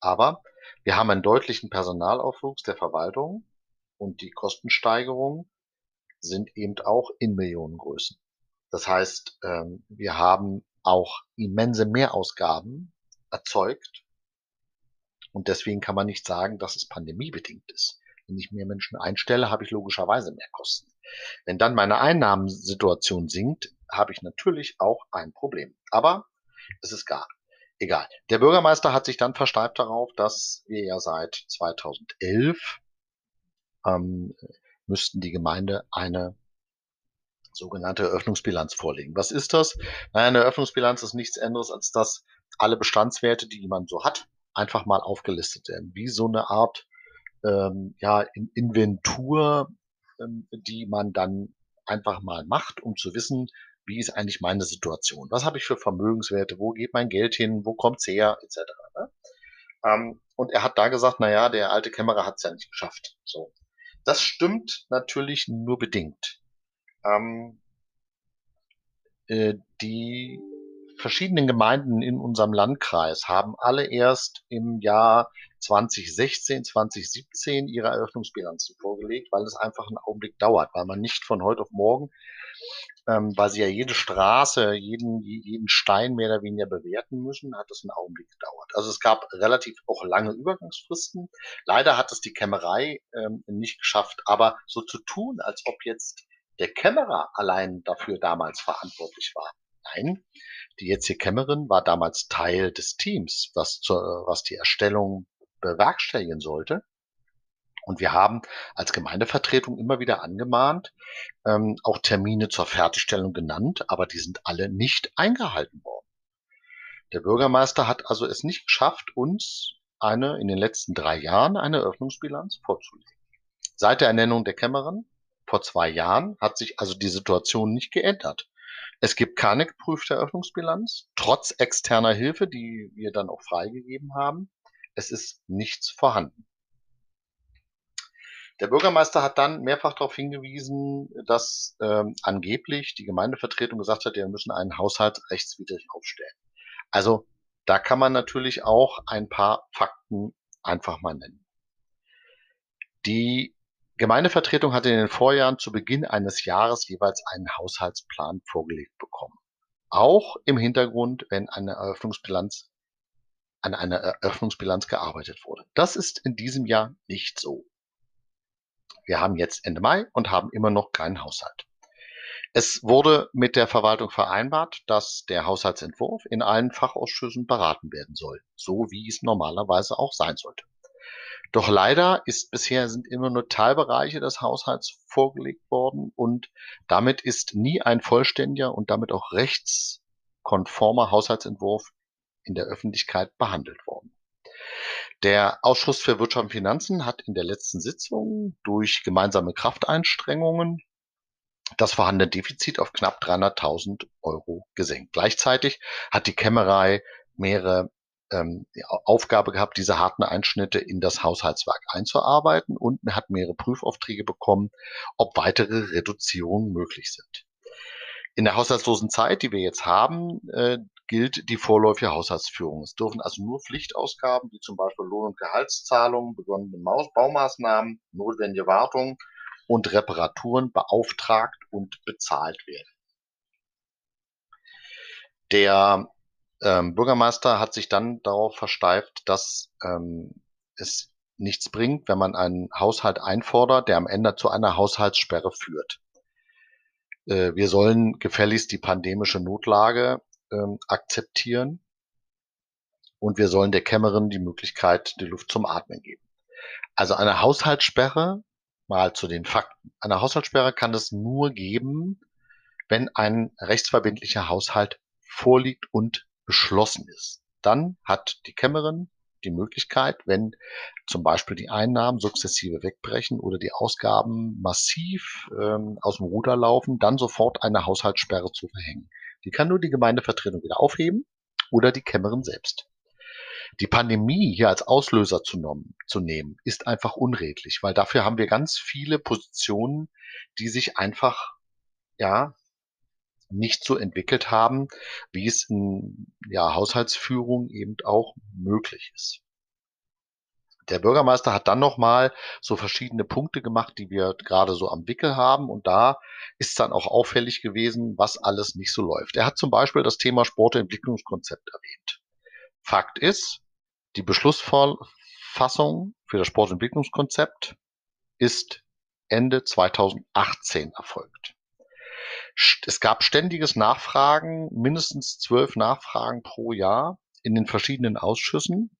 Aber Wir haben einen deutlichen Personalaufwuchs der Verwaltung und die Kostensteigerungen sind eben auch in Millionengrößen. Das heißt, ähm, wir haben auch immense Mehrausgaben erzeugt und deswegen kann man nicht sagen, dass es pandemiebedingt ist. Wenn ich mehr Menschen einstelle, habe ich logischerweise mehr Kosten. Wenn dann meine Einnahmensituation sinkt, habe ich natürlich auch ein Problem. Aber es ist gar egal. Der Bürgermeister hat sich dann versteift darauf, dass wir ja seit 2011 ähm, müssten die Gemeinde eine sogenannte Eröffnungsbilanz vorlegen. Was ist das? Naja, eine Eröffnungsbilanz ist nichts anderes, als dass alle Bestandswerte, die man so hat, einfach mal aufgelistet werden. Wie so eine Art ähm, ja, Inventur, die man dann einfach mal macht, um zu wissen, wie ist eigentlich meine Situation? Was habe ich für Vermögenswerte? Wo geht mein Geld hin? Wo kommt's her? Etc. Ne? Ähm, und er hat da gesagt, na ja, der alte Kämmerer hat es ja nicht geschafft. So. Das stimmt natürlich nur bedingt. Ähm, äh, die verschiedenen Gemeinden in unserem Landkreis haben alle erst im Jahr 2016, 2017 ihre Eröffnungsbilanzen vorgelegt, weil es einfach einen Augenblick dauert, weil man nicht von heute auf morgen, ähm, weil sie ja jede Straße, jeden, jeden Stein mehr oder weniger bewerten müssen, hat es einen Augenblick gedauert. Also es gab relativ auch lange Übergangsfristen. Leider hat es die Kämmerei ähm, nicht geschafft, aber so zu tun, als ob jetzt der Kämmerer allein dafür damals verantwortlich war. Nein, die jetzige Kämmerin war damals Teil des Teams, was, zur, was die Erstellung bewerkstelligen sollte. Und wir haben als Gemeindevertretung immer wieder angemahnt, ähm, auch Termine zur Fertigstellung genannt, aber die sind alle nicht eingehalten worden. Der Bürgermeister hat also es nicht geschafft, uns eine in den letzten drei Jahren eine Öffnungsbilanz vorzulegen. Seit der Ernennung der Kämmerin vor zwei Jahren hat sich also die Situation nicht geändert. Es gibt keine geprüfte Eröffnungsbilanz, trotz externer Hilfe, die wir dann auch freigegeben haben. Es ist nichts vorhanden. Der Bürgermeister hat dann mehrfach darauf hingewiesen, dass ähm, angeblich die Gemeindevertretung gesagt hat, wir müssen einen Haushalt rechtswidrig aufstellen. Also da kann man natürlich auch ein paar Fakten einfach mal nennen. Die Gemeindevertretung hatte in den Vorjahren zu Beginn eines Jahres jeweils einen Haushaltsplan vorgelegt bekommen. Auch im Hintergrund, wenn eine Eröffnungsbilanz an einer Eröffnungsbilanz gearbeitet wurde. Das ist in diesem Jahr nicht so. Wir haben jetzt Ende Mai und haben immer noch keinen Haushalt. Es wurde mit der Verwaltung vereinbart, dass der Haushaltsentwurf in allen Fachausschüssen beraten werden soll, so wie es normalerweise auch sein sollte. Doch leider ist bisher sind immer nur Teilbereiche des Haushalts vorgelegt worden und damit ist nie ein vollständiger und damit auch rechtskonformer Haushaltsentwurf in der Öffentlichkeit behandelt worden. Der Ausschuss für Wirtschaft und Finanzen hat in der letzten Sitzung durch gemeinsame Krafteinstrengungen das vorhandene Defizit auf knapp 300.000 Euro gesenkt. Gleichzeitig hat die Kämmerei mehrere ähm, Aufgabe gehabt, diese harten Einschnitte in das Haushaltswerk einzuarbeiten und hat mehrere Prüfaufträge bekommen, ob weitere Reduzierungen möglich sind. In der haushaltslosen Zeit, die wir jetzt haben, äh, gilt die vorläufige Haushaltsführung. Es dürfen also nur Pflichtausgaben, wie zum Beispiel Lohn- und Gehaltszahlungen, begonnene Baumaßnahmen, notwendige Wartung und Reparaturen beauftragt und bezahlt werden. Der ähm, Bürgermeister hat sich dann darauf versteift, dass ähm, es nichts bringt, wenn man einen Haushalt einfordert, der am Ende zu einer Haushaltssperre führt. Äh, wir sollen gefälligst die pandemische Notlage ähm, akzeptieren und wir sollen der Kämmerin die Möglichkeit, die Luft zum Atmen geben. Also eine Haushaltssperre, mal zu den Fakten. Eine Haushaltssperre kann es nur geben, wenn ein rechtsverbindlicher Haushalt vorliegt und beschlossen ist. Dann hat die Kämmerin die Möglichkeit, wenn zum Beispiel die Einnahmen sukzessive wegbrechen oder die Ausgaben massiv ähm, aus dem Ruder laufen, dann sofort eine Haushaltssperre zu verhängen. Die kann nur die Gemeindevertretung wieder aufheben oder die Kämmerin selbst. Die Pandemie hier als Auslöser zu, zu nehmen, ist einfach unredlich, weil dafür haben wir ganz viele Positionen, die sich einfach ja nicht so entwickelt haben, wie es in ja, Haushaltsführung eben auch möglich ist. Der Bürgermeister hat dann nochmal so verschiedene Punkte gemacht, die wir gerade so am Wickel haben. Und da ist dann auch auffällig gewesen, was alles nicht so läuft. Er hat zum Beispiel das Thema Sportentwicklungskonzept erwähnt. Fakt ist, die Beschlussfassung für das Sportentwicklungskonzept ist Ende 2018 erfolgt. Es gab ständiges Nachfragen, mindestens zwölf Nachfragen pro Jahr in den verschiedenen Ausschüssen.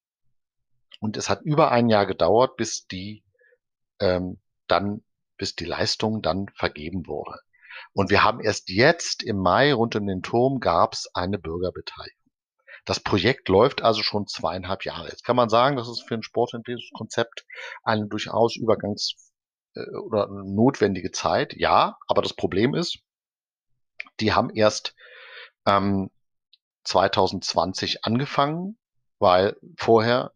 Und es hat über ein Jahr gedauert, bis die ähm, dann, bis die Leistung dann vergeben wurde. Und wir haben erst jetzt im Mai rund um den Turm gab es eine Bürgerbeteiligung. Das Projekt läuft also schon zweieinhalb Jahre. Jetzt kann man sagen, das ist für ein Sportentwicklungskonzept eine durchaus übergangs- äh, oder notwendige Zeit. Ja, aber das Problem ist, die haben erst ähm, 2020 angefangen, weil vorher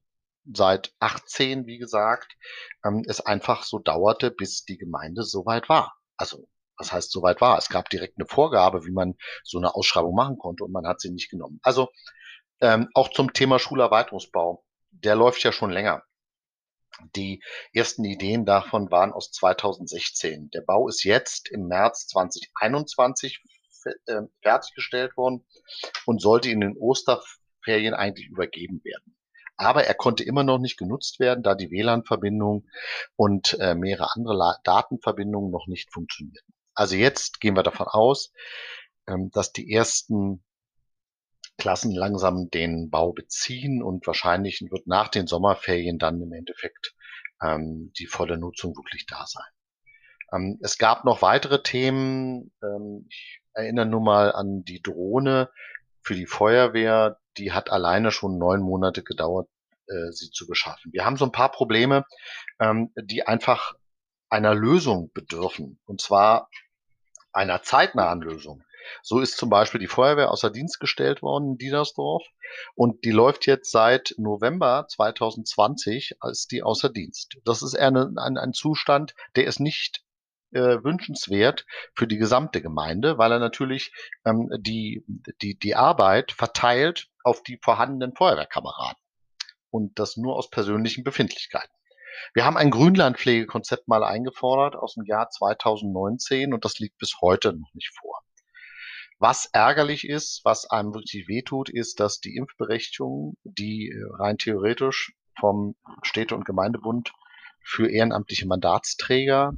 seit 18, wie gesagt, ähm, es einfach so dauerte, bis die Gemeinde soweit war. Also was heißt soweit war? Es gab direkt eine Vorgabe, wie man so eine Ausschreibung machen konnte und man hat sie nicht genommen. Also ähm, auch zum Thema Schulerweiterungsbau. Der läuft ja schon länger. Die ersten Ideen davon waren aus 2016. Der Bau ist jetzt im März 2021 äh, fertiggestellt worden und sollte in den Osterferien eigentlich übergeben werden. Aber er konnte immer noch nicht genutzt werden, da die WLAN-Verbindung und äh, mehrere andere Datenverbindungen noch nicht funktionierten. Also jetzt gehen wir davon aus, ähm, dass die ersten Klassen langsam den Bau beziehen und wahrscheinlich wird nach den Sommerferien dann im Endeffekt ähm, die volle Nutzung wirklich da sein. Ähm, es gab noch weitere Themen. Ähm, ich erinnere nur mal an die Drohne für die Feuerwehr. Die hat alleine schon neun Monate gedauert, äh, sie zu beschaffen. Wir haben so ein paar Probleme, ähm, die einfach einer Lösung bedürfen. Und zwar einer zeitnahen Lösung. So ist zum Beispiel die Feuerwehr außer Dienst gestellt worden in Diedersdorf und die läuft jetzt seit November 2020 als die außer Dienst. Das ist eher ein, ein Zustand, der ist nicht äh, wünschenswert für die gesamte Gemeinde, weil er natürlich ähm, die, die, die Arbeit verteilt auf die vorhandenen Feuerwehrkameraden und das nur aus persönlichen Befindlichkeiten. Wir haben ein Grünlandpflegekonzept mal eingefordert aus dem Jahr 2019 und das liegt bis heute noch nicht vor. Was ärgerlich ist, was einem wirklich wehtut, ist, dass die Impfberechtigung, die äh, rein theoretisch vom Städte- und Gemeindebund für ehrenamtliche Mandatsträger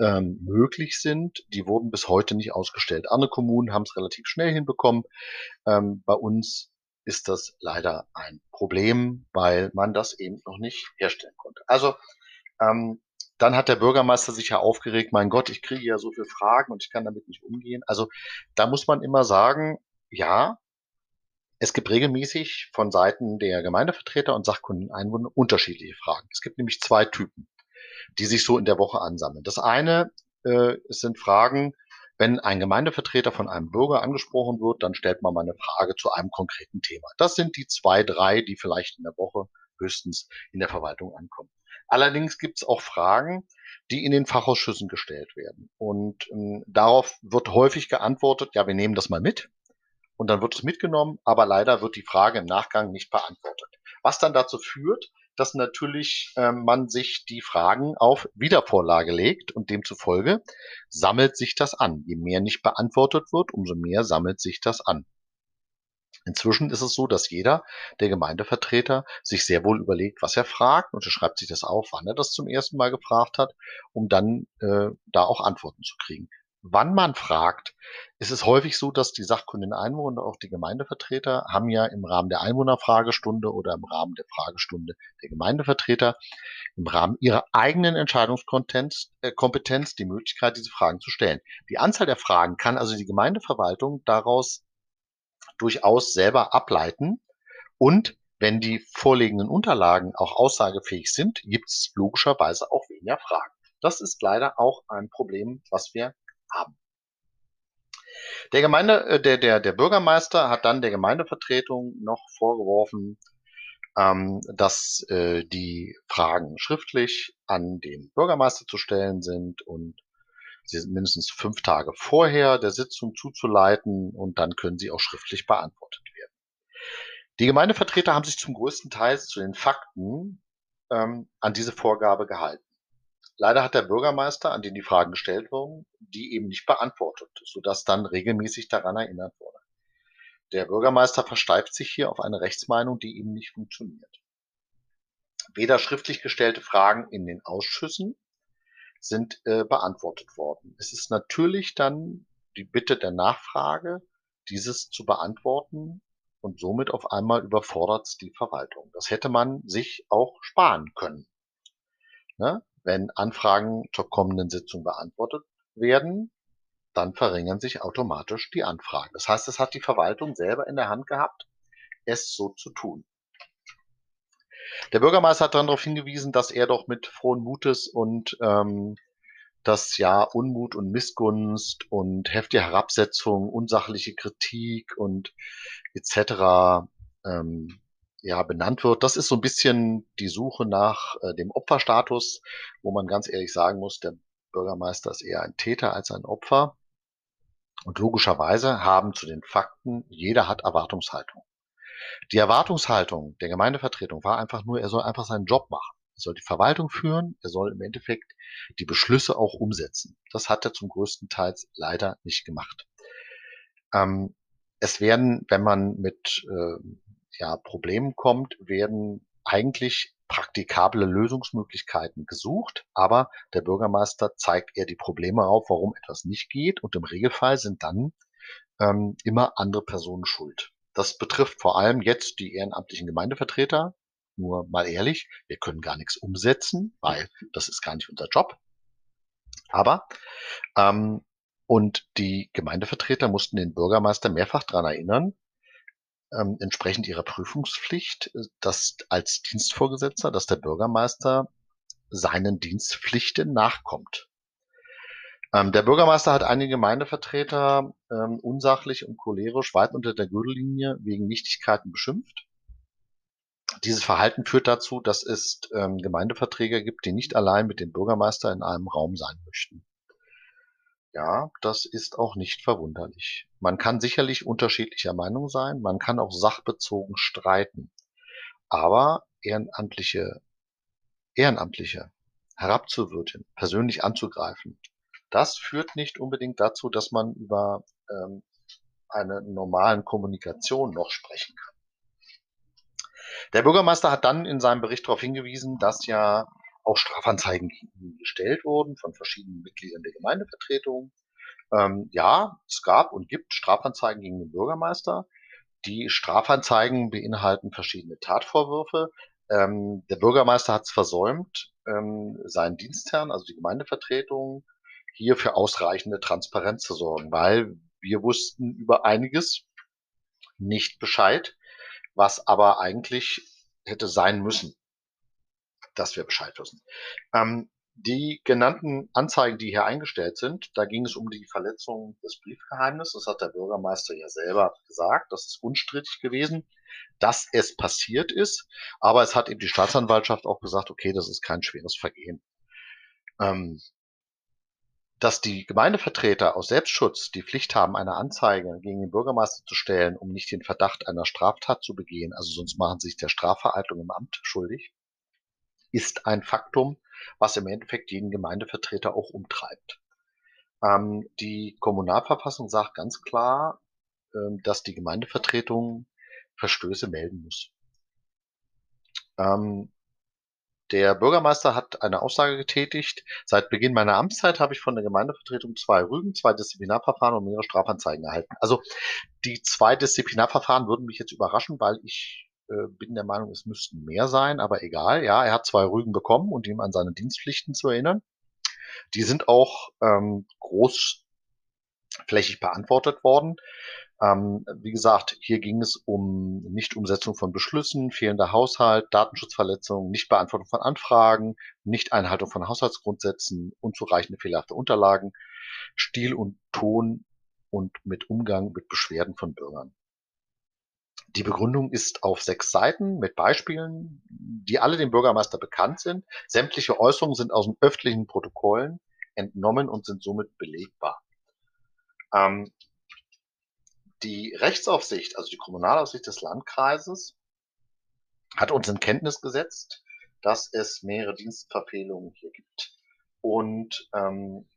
ähm, möglich sind, die wurden bis heute nicht ausgestellt. Andere Kommunen haben es relativ schnell hinbekommen. Ähm, bei uns ist das leider ein Problem, weil man das eben noch nicht herstellen konnte. Also ähm, dann hat der Bürgermeister sich ja aufgeregt, mein Gott, ich kriege ja so viele Fragen und ich kann damit nicht umgehen. Also da muss man immer sagen, ja, es gibt regelmäßig von Seiten der Gemeindevertreter und Sachkundeneinwohner unterschiedliche Fragen. Es gibt nämlich zwei Typen, die sich so in der Woche ansammeln. Das eine äh, sind Fragen, wenn ein Gemeindevertreter von einem Bürger angesprochen wird, dann stellt man mal eine Frage zu einem konkreten Thema. Das sind die zwei, drei, die vielleicht in der Woche höchstens in der Verwaltung ankommen. Allerdings gibt es auch Fragen, die in den Fachausschüssen gestellt werden. Und ähm, darauf wird häufig geantwortet, ja, wir nehmen das mal mit. Und dann wird es mitgenommen, aber leider wird die Frage im Nachgang nicht beantwortet. Was dann dazu führt, dass natürlich äh, man sich die Fragen auf Wiedervorlage legt und demzufolge sammelt sich das an. Je mehr nicht beantwortet wird, umso mehr sammelt sich das an. Inzwischen ist es so, dass jeder der Gemeindevertreter sich sehr wohl überlegt, was er fragt und er schreibt sich das auf, wann er das zum ersten Mal gefragt hat, um dann äh, da auch Antworten zu kriegen. Wann man fragt, ist es häufig so, dass die sachkundigen Einwohner auch die Gemeindevertreter haben ja im Rahmen der Einwohnerfragestunde oder im Rahmen der Fragestunde der Gemeindevertreter im Rahmen ihrer eigenen Entscheidungskompetenz äh, die Möglichkeit, diese Fragen zu stellen. Die Anzahl der Fragen kann also die Gemeindeverwaltung daraus durchaus selber ableiten. Und wenn die vorliegenden Unterlagen auch aussagefähig sind, gibt es logischerweise auch weniger Fragen. Das ist leider auch ein Problem, was wir haben. Der Gemeinde, äh, der, der, der Bürgermeister hat dann der Gemeindevertretung noch vorgeworfen, ähm, dass äh, die Fragen schriftlich an den Bürgermeister zu stellen sind und Sie sind mindestens fünf Tage vorher der Sitzung zuzuleiten und dann können sie auch schriftlich beantwortet werden. Die Gemeindevertreter haben sich zum größten Teil zu den Fakten ähm, an diese Vorgabe gehalten. Leider hat der Bürgermeister, an den die Fragen gestellt wurden, die eben nicht beantwortet, sodass dann regelmäßig daran erinnert wurde. Der Bürgermeister versteift sich hier auf eine Rechtsmeinung, die eben nicht funktioniert. Weder schriftlich gestellte Fragen in den Ausschüssen sind äh, beantwortet worden. Es ist natürlich dann die Bitte der Nachfrage, dieses zu beantworten und somit auf einmal überfordert die Verwaltung. Das hätte man sich auch sparen können. Ne? Wenn Anfragen zur kommenden Sitzung beantwortet werden, dann verringern sich automatisch die Anfragen. Das heißt, es hat die Verwaltung selber in der Hand gehabt, es so zu tun. Der Bürgermeister hat dann darauf hingewiesen, dass er doch mit frohen Mutes und ähm, das ja Unmut und Missgunst und heftige Herabsetzung, unsachliche Kritik und etc. Ähm, ja benannt wird. Das ist so ein bisschen die Suche nach äh, dem Opferstatus, wo man ganz ehrlich sagen muss, der Bürgermeister ist eher ein Täter als ein Opfer. Und logischerweise haben zu den Fakten, jeder hat Erwartungshaltung. Die Erwartungshaltung der Gemeindevertretung war einfach nur, er soll einfach seinen Job machen. Er soll die Verwaltung führen, er soll im Endeffekt die Beschlüsse auch umsetzen. Das hat er zum größten Teil leider nicht gemacht. Ähm, es werden, wenn man mit äh, ja, Problemen kommt, werden eigentlich praktikable Lösungsmöglichkeiten gesucht, aber der Bürgermeister zeigt eher die Probleme auf, warum etwas nicht geht und im Regelfall sind dann ähm, immer andere Personen schuld. Das betrifft vor allem jetzt die ehrenamtlichen Gemeindevertreter. Nur mal ehrlich, wir können gar nichts umsetzen, weil das ist gar nicht unser Job. Aber ähm, und die Gemeindevertreter mussten den Bürgermeister mehrfach daran erinnern, ähm, entsprechend ihrer Prüfungspflicht, äh, dass als Dienstvorgesetzter, dass der Bürgermeister seinen Dienstpflichten nachkommt. Ähm, der Bürgermeister hat einige Gemeindevertreter ähm, unsachlich und cholerisch weit unter der Gürtellinie wegen Nichtigkeiten beschimpft. Dieses Verhalten führt dazu, dass es ähm, Gemeindeverträge gibt, die nicht allein mit dem Bürgermeister in einem Raum sein möchten. Ja, das ist auch nicht verwunderlich. Man kann sicherlich unterschiedlicher Meinung sein, man kann auch sachbezogen streiten. Aber Ehrenamtliche, Ehrenamtliche herabzuwürden, persönlich anzugreifen, das führt nicht unbedingt dazu, dass man über ähm, eine normalen Kommunikation noch sprechen kann. Der Bürgermeister hat dann in seinem Bericht darauf hingewiesen, dass ja auch Strafanzeigen gestellt wurden von verschiedenen Mitgliedern der Gemeindevertretung. Ähm, ja, es gab und gibt Strafanzeigen gegen den Bürgermeister. Die Strafanzeigen beinhalten verschiedene Tatvorwürfe. Ähm, der Bürgermeister hat es versäumt, ähm, seinen Dienstherrn, also die Gemeindevertretung, hier für ausreichende Transparenz zu sorgen, weil wir wussten über einiges nicht Bescheid, was aber eigentlich hätte sein müssen dass wir Bescheid wissen. Ähm, die genannten Anzeigen, die hier eingestellt sind, da ging es um die Verletzung des Briefgeheimnisses. Das hat der Bürgermeister ja selber gesagt. Das ist unstrittig gewesen, dass es passiert ist. Aber es hat eben die Staatsanwaltschaft auch gesagt, okay, das ist kein schweres Vergehen. Ähm, dass die Gemeindevertreter aus Selbstschutz die Pflicht haben, eine Anzeige gegen den Bürgermeister zu stellen, um nicht den Verdacht einer Straftat zu begehen, also sonst machen sie sich der Strafvereitlung im Amt schuldig, ist ein Faktum, was im Endeffekt jeden Gemeindevertreter auch umtreibt. Ähm, die Kommunalverfassung sagt ganz klar, ähm, dass die Gemeindevertretung Verstöße melden muss. Ähm, der Bürgermeister hat eine Aussage getätigt. Seit Beginn meiner Amtszeit habe ich von der Gemeindevertretung zwei Rügen, zwei Disziplinarverfahren und mehrere Strafanzeigen erhalten. Also die zwei Disziplinarverfahren würden mich jetzt überraschen, weil ich äh, bin der Meinung, es müssten mehr sein, aber egal. Ja, er hat zwei Rügen bekommen und ihm an seine Dienstpflichten zu erinnern. Die sind auch ähm, großflächig beantwortet worden. Ähm, wie gesagt, hier ging es um Nichtumsetzung von Beschlüssen, fehlender Haushalt, Datenschutzverletzungen, Nichtbeantwortung von Anfragen, Nichteinhaltung von Haushaltsgrundsätzen, unzureichende fehlerhafte Unterlagen, Stil und Ton und mit Umgang mit Beschwerden von Bürgern. Die Begründung ist auf sechs Seiten mit Beispielen, die alle dem Bürgermeister bekannt sind. Sämtliche Äußerungen sind aus den öffentlichen Protokollen entnommen und sind somit belegbar. Ähm, die Rechtsaufsicht, also die Kommunalaufsicht des Landkreises, hat uns in Kenntnis gesetzt, dass es mehrere Dienstverfehlungen hier gibt. Und ähm,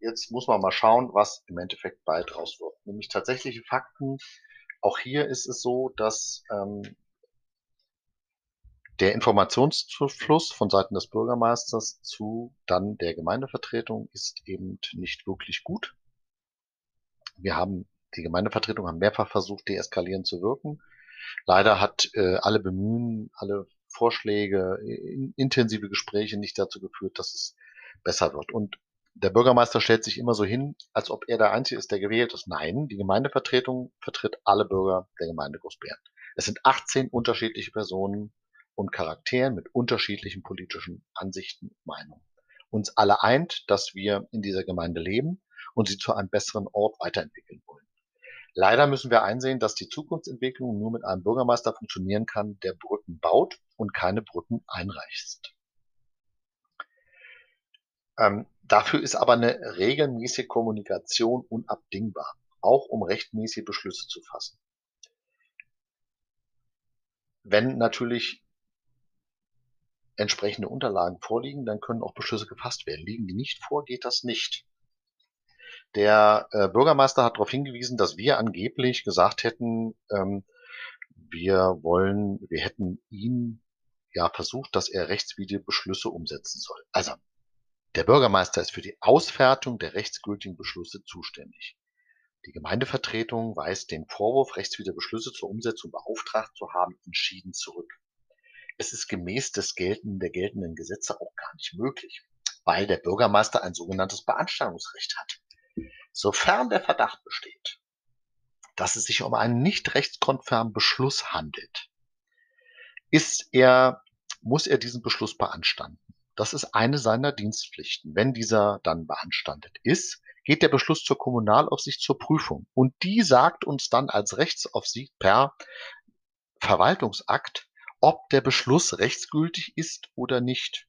jetzt muss man mal schauen, was im Endeffekt bald raus wird. Nämlich tatsächliche Fakten. Auch hier ist es so, dass ähm, der Informationsfluss von Seiten des Bürgermeisters zu dann der Gemeindevertretung ist eben nicht wirklich gut. Wir haben, die Gemeindevertretung haben mehrfach versucht, deeskalierend zu wirken. Leider hat äh, alle Bemühen, alle Vorschläge, in, intensive Gespräche nicht dazu geführt, dass es besser wird. Und der Bürgermeister stellt sich immer so hin, als ob er der Einzige ist, der gewählt ist. Nein, die Gemeindevertretung vertritt alle Bürger der Gemeinde Großbären. Es sind 18 unterschiedliche Personen und Charakteren mit unterschiedlichen politischen Ansichten und Meinungen. Uns alle eint, dass wir in dieser Gemeinde leben und sie zu einem besseren Ort weiterentwickeln wollen. Leider müssen wir einsehen, dass die Zukunftsentwicklung nur mit einem Bürgermeister funktionieren kann, der Brücken baut und keine Brücken einreißt. Ähm, dafür ist aber eine regelmäßige Kommunikation unabdingbar, auch um rechtmäßige Beschlüsse zu fassen. Wenn natürlich entsprechende Unterlagen vorliegen, dann können auch Beschlüsse gefasst werden. Liegen die nicht vor, geht das nicht. Der äh, Bürgermeister hat darauf hingewiesen, dass wir angeblich gesagt hätten, ähm, wir wollen, wir hätten ihn ja versucht, dass er rechtswidrige Beschlüsse umsetzen soll. Also, der Bürgermeister ist für die Ausfertigung der rechtsgültigen Beschlüsse zuständig. Die Gemeindevertretung weist den Vorwurf, rechtswidrige Beschlüsse zur Umsetzung beauftragt zu haben, entschieden zurück es ist gemäß des geltenden, der geltenden Gesetze auch gar nicht möglich, weil der Bürgermeister ein sogenanntes Beanstandungsrecht hat. Sofern der Verdacht besteht, dass es sich um einen nicht rechtskonformen Beschluss handelt, ist er, muss er diesen Beschluss beanstanden. Das ist eine seiner Dienstpflichten. Wenn dieser dann beanstandet ist, geht der Beschluss zur Kommunalaufsicht zur Prüfung. Und die sagt uns dann als Rechtsaufsicht per Verwaltungsakt, ob der Beschluss rechtsgültig ist oder nicht.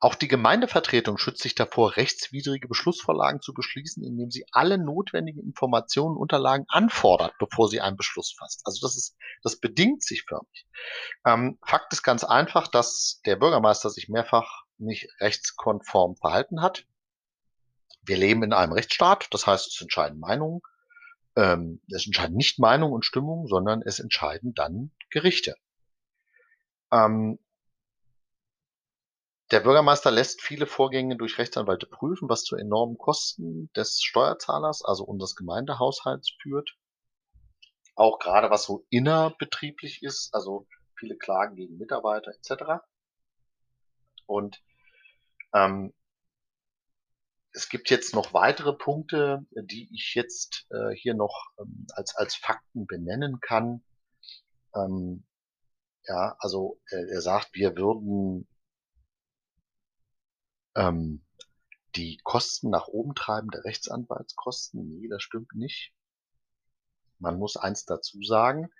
Auch die Gemeindevertretung schützt sich davor, rechtswidrige Beschlussvorlagen zu beschließen, indem sie alle notwendigen Informationen und Unterlagen anfordert, bevor sie einen Beschluss fasst. Also das ist, das bedingt sich förmlich. Ähm, Fakt ist ganz einfach, dass der Bürgermeister sich mehrfach nicht rechtskonform verhalten hat. Wir leben in einem Rechtsstaat, das heißt, es entscheiden Meinungen. Ähm, es entscheiden nicht Meinung und Stimmung, sondern es entscheiden dann Gerichte. Ähm, der Bürgermeister lässt viele Vorgänge durch Rechtsanwälte prüfen, was zu enormen Kosten des Steuerzahlers, also unseres Gemeindehaushalts führt. Auch gerade was so innerbetrieblich ist, also viele Klagen gegen Mitarbeiter etc. Und ähm, es gibt jetzt noch weitere Punkte, die ich jetzt äh, hier noch ähm, als, als Fakten benennen kann. Ähm, ja, also er, er sagt, wir würden ähm, die Kosten nach oben treiben, der Rechtsanwaltskosten. Nee, das stimmt nicht. Man muss eins dazu sagen,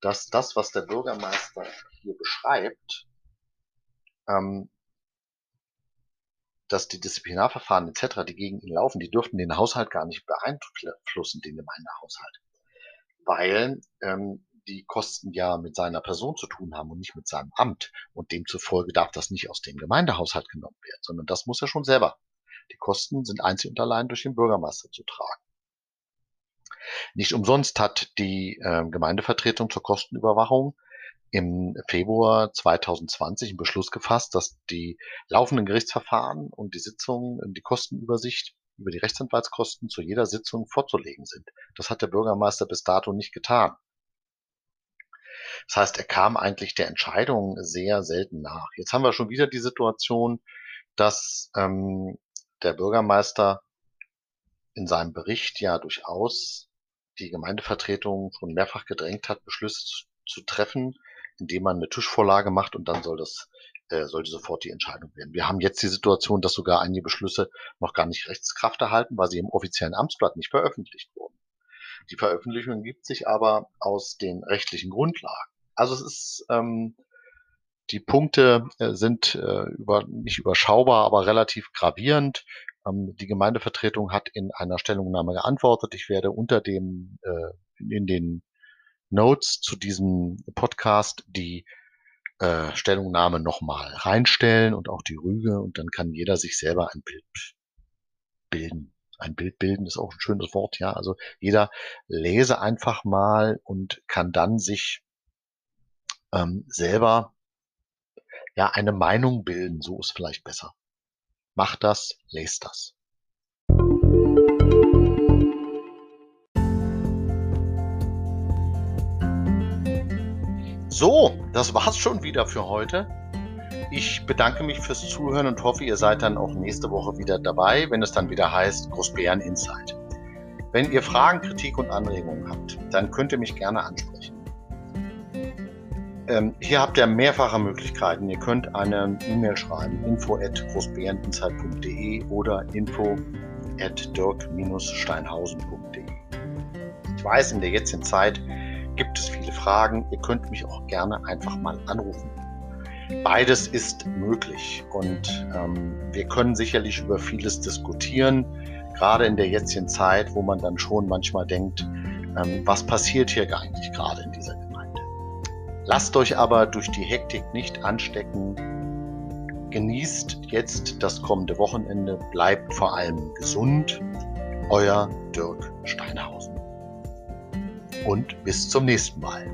dass das, was der Bürgermeister hier beschreibt, ähm, dass die Disziplinarverfahren etc., die gegen ihn laufen, die dürften den Haushalt gar nicht beeinflussen, den Gemeindehaushalt. Weil ähm, die Kosten ja mit seiner Person zu tun haben und nicht mit seinem Amt. Und demzufolge darf das nicht aus dem Gemeindehaushalt genommen werden, sondern das muss er schon selber. Die Kosten sind einzig und allein durch den Bürgermeister zu tragen. Nicht umsonst hat die äh, Gemeindevertretung zur Kostenüberwachung im Februar 2020 einen Beschluss gefasst, dass die laufenden Gerichtsverfahren und die Sitzungen, die Kostenübersicht über die Rechtsanwaltskosten zu jeder Sitzung vorzulegen sind. Das hat der Bürgermeister bis dato nicht getan. Das heißt, er kam eigentlich der Entscheidung sehr selten nach. Jetzt haben wir schon wieder die Situation, dass ähm, der Bürgermeister in seinem Bericht ja durchaus die Gemeindevertretung schon mehrfach gedrängt hat, Beschlüsse zu, treffen, indem man eine Tischvorlage macht und dann soll das äh, sollte sofort die Entscheidung werden. Wir haben jetzt die Situation, dass sogar einige Beschlüsse noch gar nicht Rechtskraft erhalten, weil sie im offiziellen Amtsblatt nicht veröffentlicht wurden. Die Veröffentlichung gibt sich aber aus den rechtlichen Grundlagen. Also es ist ähm, die Punkte äh, sind äh, über, nicht überschaubar, aber relativ gravierend. Ähm, die Gemeindevertretung hat in einer Stellungnahme geantwortet. Ich werde unter dem äh, in den Notes zu diesem Podcast die äh, Stellungnahme nochmal reinstellen und auch die Rüge und dann kann jeder sich selber ein Bild bilden. Ein Bild bilden ist auch ein schönes Wort, ja. Also jeder lese einfach mal und kann dann sich ähm, selber ja eine Meinung bilden. So ist vielleicht besser. Macht das, lest das. So, das war's schon wieder für heute. Ich bedanke mich fürs Zuhören und hoffe, ihr seid dann auch nächste Woche wieder dabei, wenn es dann wieder heißt Großbären Insight. Wenn ihr Fragen, Kritik und Anregungen habt, dann könnt ihr mich gerne ansprechen. Ähm, hier habt ihr mehrfache Möglichkeiten. Ihr könnt eine E-Mail schreiben, info oder info at dirk-steinhausen.de. Ich weiß, in der jetzigen Zeit gibt es viele Fragen. Ihr könnt mich auch gerne einfach mal anrufen. Beides ist möglich und ähm, wir können sicherlich über vieles diskutieren, gerade in der jetzigen Zeit, wo man dann schon manchmal denkt, ähm, was passiert hier eigentlich gerade in dieser. Lasst euch aber durch die Hektik nicht anstecken. Genießt jetzt das kommende Wochenende. Bleibt vor allem gesund. Euer Dirk Steinhausen. Und bis zum nächsten Mal.